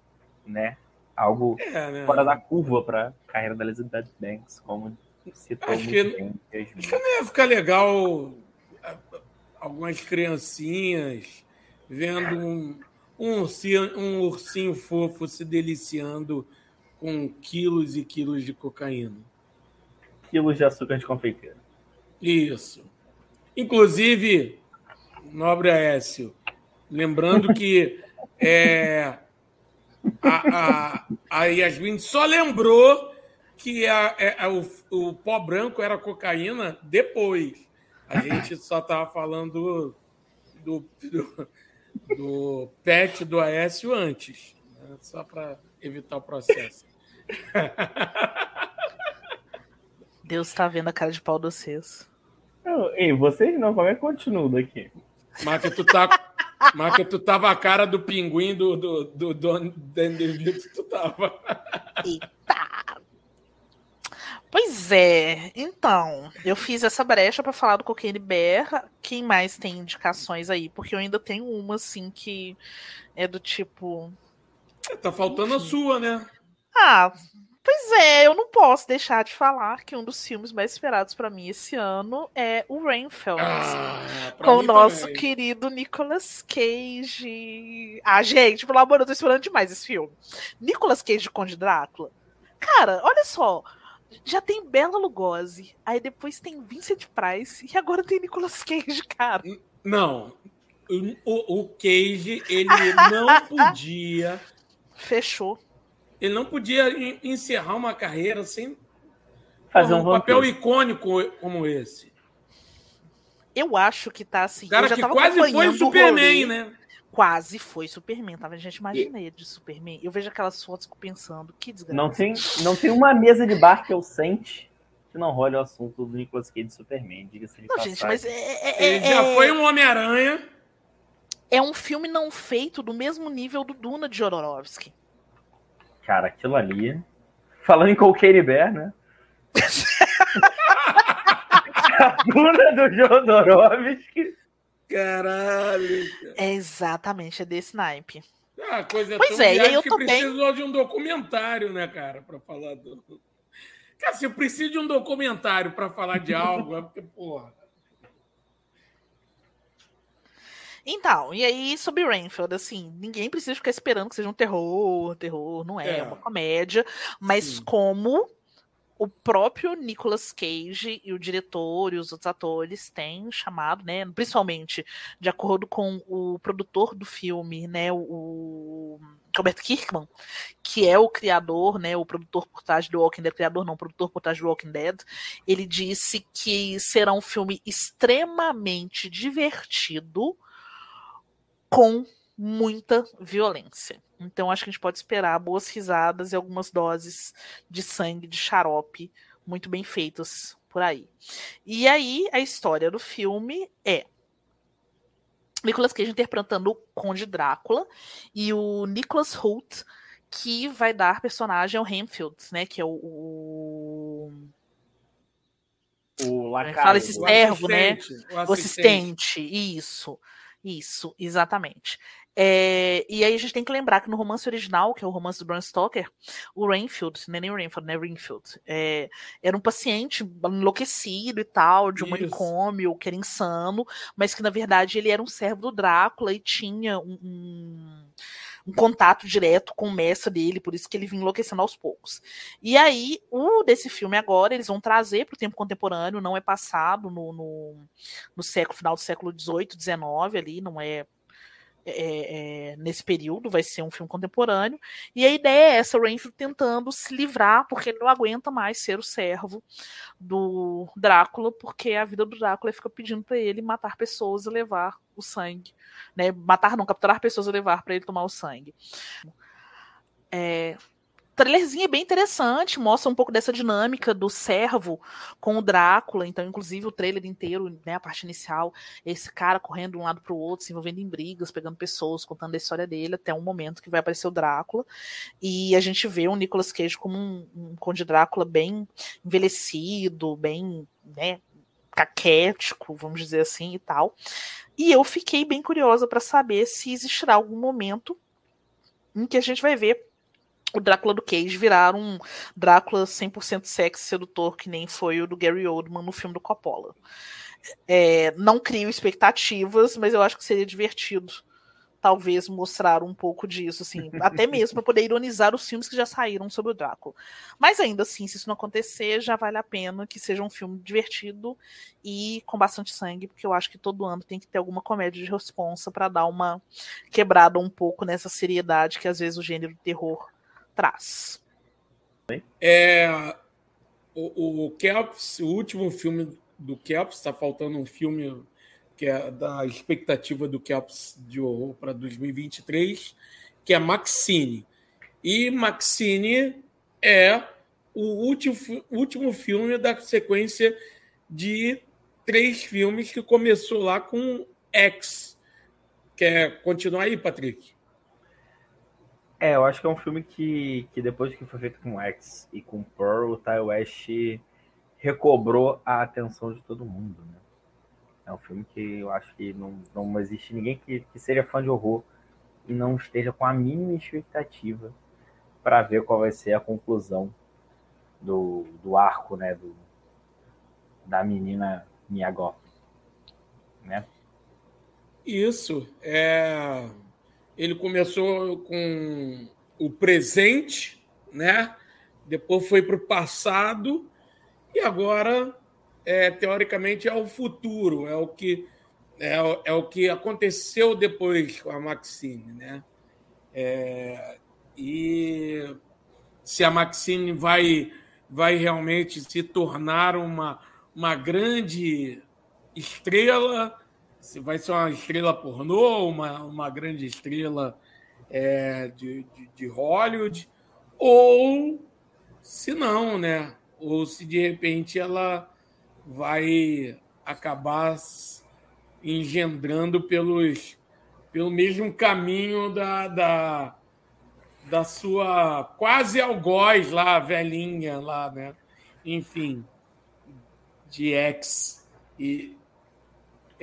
né? Algo É, né? fora da curva para carreira da Elizabeth Banks, como citou Acho que- bem. Acho que não ia ficar legal algumas criancinhas vendo um, um, ursinho, um ursinho fofo se deliciando com quilos e quilos de cocaína. Quilos de açúcar de confeiteiro. Isso. Inclusive, Nobre Aécio, lembrando que é, a, a, a Yasmin só lembrou que a, é- a- o, o pó branco era cocaína depois. A gente só estava falando do, do, do pet do Aécio antes, né? só para evitar o processo. Deus tá vendo a cara de pau de vocês. Não, Ei, vocês não, como é que continua daqui? Marca, tu tá. Marca, tu tava a cara do pinguim do, do, do Don DeVito, tu tava. Eita! Pois é, então, eu fiz essa brecha pra falar do Cocaine Bear. Quem mais tem indicações aí? Porque eu ainda tenho uma, assim, que é do tipo. Tá faltando a sua, né? Ah, pois é, eu não posso deixar de falar que um dos filmes mais esperados pra mim esse ano é o Rainfeld. Ah, com o nosso também. querido Nicolas Cage. Ah, gente, pelo amor, eu tô esperando demais esse filme. Nicolas Cage Conde Drácula. Cara, olha só. Já tem Bela Lugosi, aí depois tem Vincent Price e agora tem Nicolas Cage, cara. Não. O, o Cage, ele não podia. Fechou. Ele não podia en- encerrar uma carreira sem Fazer um, um papel icônico como esse. Eu acho que tá assim. O cara eu já que tava quase foi o Superman, né? Quase foi Superman, tava? Gente, imagina ele de Superman. Eu vejo aquelas fotos fico pensando, que desgraça. Não tem, não tem uma mesa de bar que eu sente que não role o assunto do Nicolas Cage de Superman, diga-se de Não, passagem. gente, mas é, é, Ele é- já é- foi um Homem-Aranha. é um filme não feito do mesmo nível do Duna de Jodorowsky. Cara, aquilo ali... Falando em Cocaine Bear, né? A duna do Jodorowsky. Caralho. cara. É exatamente, é desse naipe. Ah, a coisa Pois tão é, e aí eu que tô precisou de um documentário, né, cara, para falar do. Cara, se eu preciso de um documentário para falar de algo, é porque, porra. Então, e aí sobre Rainfield, assim, ninguém precisa ficar esperando que seja um terror, terror, não é, É. é uma comédia, mas Sim. como o próprio Nicolas Cage e o diretor e os outros atores têm chamado, né, principalmente de acordo com o produtor do filme, né, o, Robert Kirkman, que é o criador, né, o produtor por trás do Walking Dead, criador não, produtor por trás do Walking Dead, ele disse que será um filme extremamente divertido com muita violência. Então acho que a gente pode esperar boas risadas e algumas doses de sangue, de xarope muito bem feitos por aí. E aí, a história do filme é Nicolas Cage interpretando o Conde Drácula e o Nicholas Hoult, que vai dar personagem ao Renfield, né? Que é o. O, o lacaio. Fala esse servo, né? assistente, o O assistente, isso. Isso, exatamente. É, e aí a gente tem que lembrar que no romance original, que é o romance do Bram Stoker, o Rainfield, não é nem o Rainfield, né? Rainfield, é, era um paciente enlouquecido e tal, de um Isso. manicômio, que era insano, mas que na verdade ele era um servo do Drácula e tinha um, um- um contato direto com o mestre dele, por isso que ele vinha enlouquecendo aos poucos. E aí, o desse filme agora, eles vão trazer para o tempo contemporâneo, não é passado no, no, no século, final do século XVIII, XIX ali, não é, é, é, nesse período, vai ser um filme contemporâneo. E a ideia é essa, o Renfield tentando se livrar, porque ele não aguenta mais ser o servo do Drácula, porque a vida do Drácula fica pedindo para ele matar pessoas e levar o sangue. Né? Matar não, capturar pessoas e levar para ele tomar o sangue. É, trailerzinho é bem interessante, mostra um pouco dessa dinâmica do servo com o Drácula. Então, inclusive, o trailer inteiro, né, a parte inicial, esse cara correndo de um lado para o outro, se envolvendo em brigas, pegando pessoas, contando a história dele, até um momento que vai aparecer o Drácula. E a gente vê o Nicolas Cage como um, um Conde Drácula bem envelhecido, bem, né, caquético, vamos dizer assim e tal. E eu fiquei bem curiosa para saber se existirá algum momento em que a gente vai ver o Drácula do Cage virar um Drácula 100% sexy sedutor, que nem foi o do Gary Oldman no filme do Coppola. É, não crio expectativas, mas eu acho que seria divertido talvez mostrar um pouco disso, assim, até mesmo para poder ironizar os filmes que já saíram sobre o Drácula. Mas ainda assim, se isso não acontecer, já vale a pena que seja um filme divertido e com bastante sangue, porque eu acho que todo ano tem que ter alguma comédia de responsa para dar uma quebrada um pouco nessa seriedade que às vezes o gênero do terror traz. É, o, o Kelps, o último filme do Kelps, está faltando um filme que é da expectativa do Kelps de horror para 2023, que é Maxine. E Maxine é o último, último filme da sequência de três filmes que começou lá com X. Quer continuar aí, Patrick? É, eu acho que é um filme que, que depois que foi feito com X e com Pearl, o Ty West recobrou a atenção de todo mundo, né? É um filme que eu acho que não, não existe ninguém que, que seja fã de horror e não esteja com a mínima expectativa para ver qual vai ser a conclusão do, do arco, né? Do, da menina Mia Goth, né? Isso. É... Ele começou com o presente, né? Depois foi para o passado e agora, é, teoricamente, é o futuro. É o que é, é o que aconteceu depois com a Maxine, né? É, e se a Maxine vai vai realmente se tornar uma uma grande estrela se vai ser uma estrela pornô, uma, uma grande estrela é, de, de, de Hollywood, ou se não, né? Ou se de repente ela vai acabar engendrando pelos, pelo mesmo caminho da, da, da sua quase algoz lá, velhinha lá, né? Enfim, de ex. E,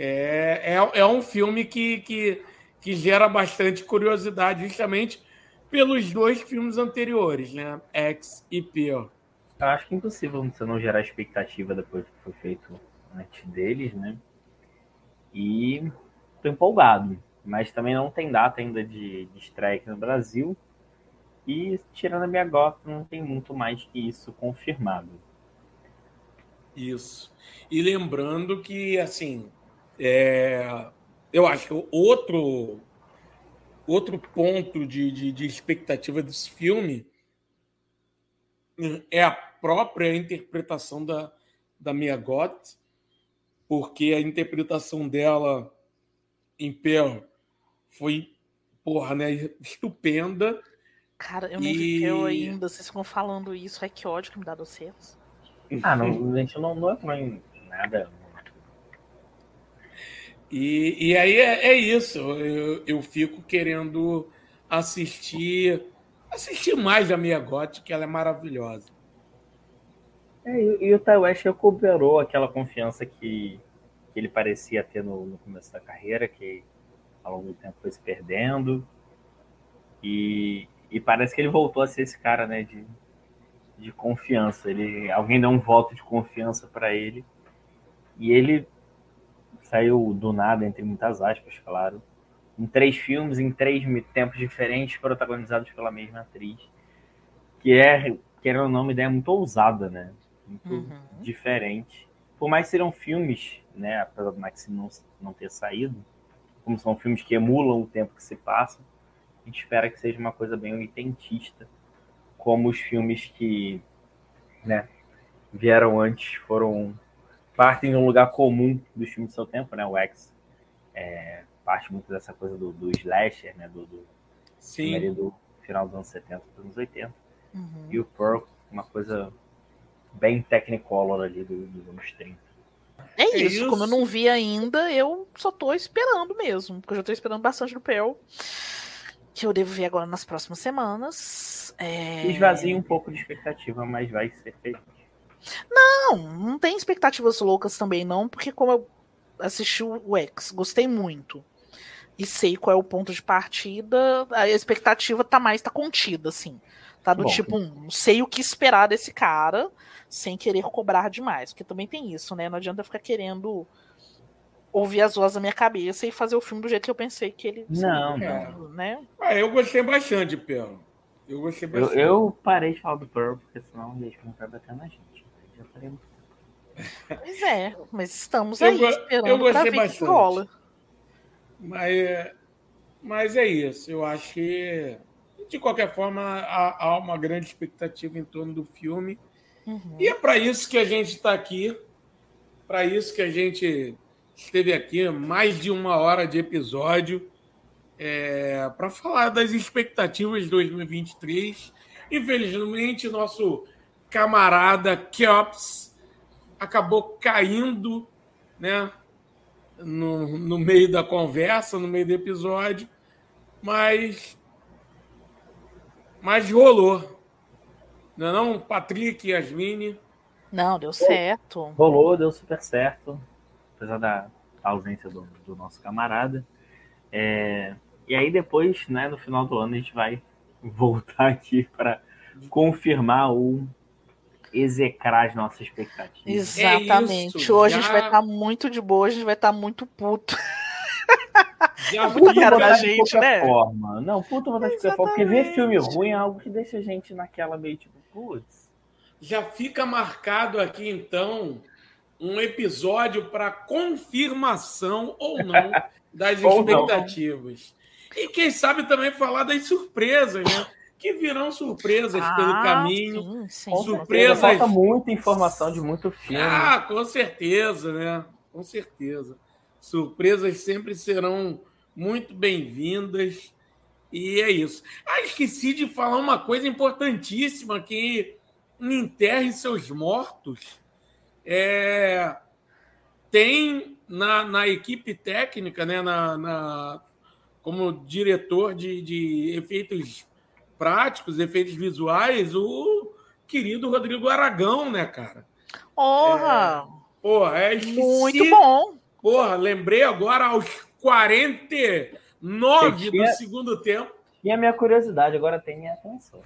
é, é, é um filme que, que, que gera bastante curiosidade, justamente pelos dois filmes anteriores, né? X e. Eu acho que é impossível você não gerar expectativa depois que foi feito antes deles, né? E tô empolgado, mas também não tem data ainda de, de estreia aqui no Brasil. E tirando a minha gota, não tem muito mais que isso confirmado. Isso. E lembrando que, assim, é, eu acho que outro, outro ponto de, de, de expectativa desse filme é a própria interpretação da, da Mia Goth, porque a interpretação dela em Pearl foi, porra, né, estupenda. Cara, eu nem E- vi eu ainda, vocês ficam falando isso, ai que ódio que me dá vocês. Ah, não, a gente não, não entrou em nada. E, e aí é, é isso. Eu, eu fico querendo assistir assistir mais a Mia Gotti, que ela é maravilhosa. É, e, o Ty West recuperou aquela confiança que, que ele parecia ter no, no, começo da carreira, que ao longo do tempo foi se perdendo. E, e parece que ele voltou a ser esse cara, né, de, de confiança. Ele, alguém deu um voto de confiança para ele. E ele saiu do nada, entre muitas aspas, claro, em três filmes, em três tempos diferentes, protagonizados pela mesma atriz. Que é, que era uma ideia muito ousada, né? Muito uhum. diferente. Por mais que filmes, né? Apesar do Maxine não, não ter saído, como são filmes que emulam o tempo que se passa, a gente espera que seja uma coisa bem oitentista, como os filmes que né, vieram antes foram partem de um lugar comum dos filmes do seu tempo, né? O X é, parte muito dessa coisa do, do slasher, né? Do, do, Sim. do final dos anos 70 dos anos 80. Uhum. E o Pearl, uma coisa bem technicolor ali do, dos anos 30. É, é isso, como eu não vi ainda, eu só tô esperando mesmo, porque eu já tô esperando bastante do Pearl, que eu devo ver agora nas próximas semanas. É... Esvazia um pouco de expectativa, mas vai ser feito. Não, não tem expectativas loucas também não, porque como eu assisti o X, gostei muito. E sei qual é o ponto de partida, a expectativa tá mais tá contida assim. Tá do Bom, tipo, um, sei o que esperar desse cara, sem querer cobrar demais, porque também tem isso, né? Não adianta ficar querendo ouvir as vozes da minha cabeça e fazer o filme do jeito que eu pensei que ele não, não. né? Ah, eu gostei bastante, Pedro. Eu gostei bastante. Eu, eu, parei de falar do Pearl, porque senão o não vai bater na gente. Muito Pois é, mas estamos aí eu, esperando eu gostei bastante. rola. Mas, mas é isso. Eu acho que, de qualquer forma, há, há uma grande expectativa em torno do filme. Uhum. E é para isso que a gente está aqui. Para isso que a gente esteve aqui mais de uma hora de episódio é, para falar das expectativas de 2023. Infelizmente, nosso camarada Keops acabou caindo né, no, no meio da conversa, no meio do episódio, mas, mas rolou. Não é não, Patrick e Yasmine? Não, deu certo. Rolou, deu super certo, apesar da ausência do, do nosso camarada. É, e aí depois, né, no final do ano, a gente vai voltar aqui para confirmar o execrar as nossas expectativas. Exatamente. É isso, hoje já... a gente vai estar tá muito de boa, a gente vai estar tá muito puto. Já puto cara da gente, né? Forma. Não, puto vontade de qualquer forma, porque ver filme ruim é algo que deixa a gente naquela meio tipo, putz. Já fica marcado aqui, então, um episódio para confirmação ou não das ou expectativas. Não. E quem sabe também falar das surpresas, né? Que virão surpresas ah, pelo caminho. Sim, sim. Surpresas. Falta muita informação de muito filme. Ah, com certeza, né? Com certeza. Surpresas sempre serão muito bem-vindas. E é isso. Ah, esqueci de falar uma coisa importantíssima que enterre seus mortos. É, tem na, na equipe técnica, né, na, na como diretor de, de efeitos práticos, efeitos visuais, o querido Rodrigo Aragão, né, cara? Porra! É, porra, é esqueci, Muito bom! Porra, lembrei agora aos 49 tinha, do segundo tempo. E a minha curiosidade, agora tem minha atenção.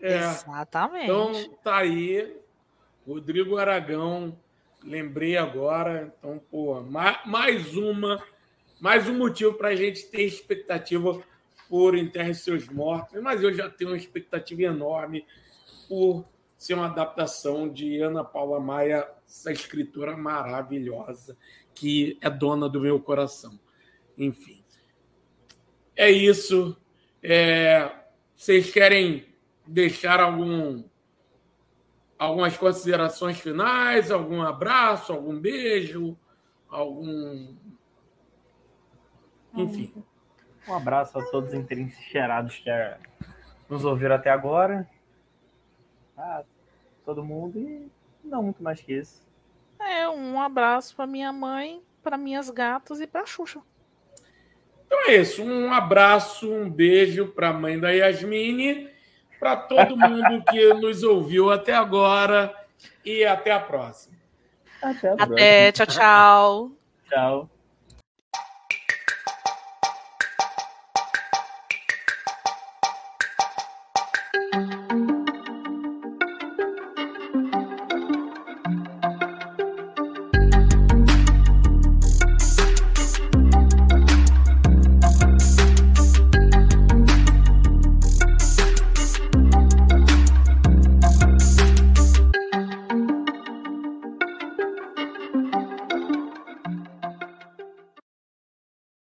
É, Exatamente. Então, tá aí, Rodrigo Aragão, lembrei agora. Então, pô, mais uma, mais um motivo para a gente ter expectativa por Enterre Seus Mortos, mas eu já tenho uma expectativa enorme por ser uma adaptação de Ana Paula Maia, essa escritora maravilhosa, que é dona do meu coração. Enfim. É isso. É, vocês querem deixar algum algumas considerações finais, algum abraço, algum beijo, algum enfim. Um abraço a todos os entrincheirados que é, nos ouviram até agora. Ah, todo mundo e Não muito mais que isso. É, um abraço para minha mãe, para minhas gatas e para Xuxa. Então é isso. Um abraço, um beijo para a mãe da Yasmine, para todo mundo que nos ouviu até agora e até a próxima. Até a Até, tchau, tchau. Tchau.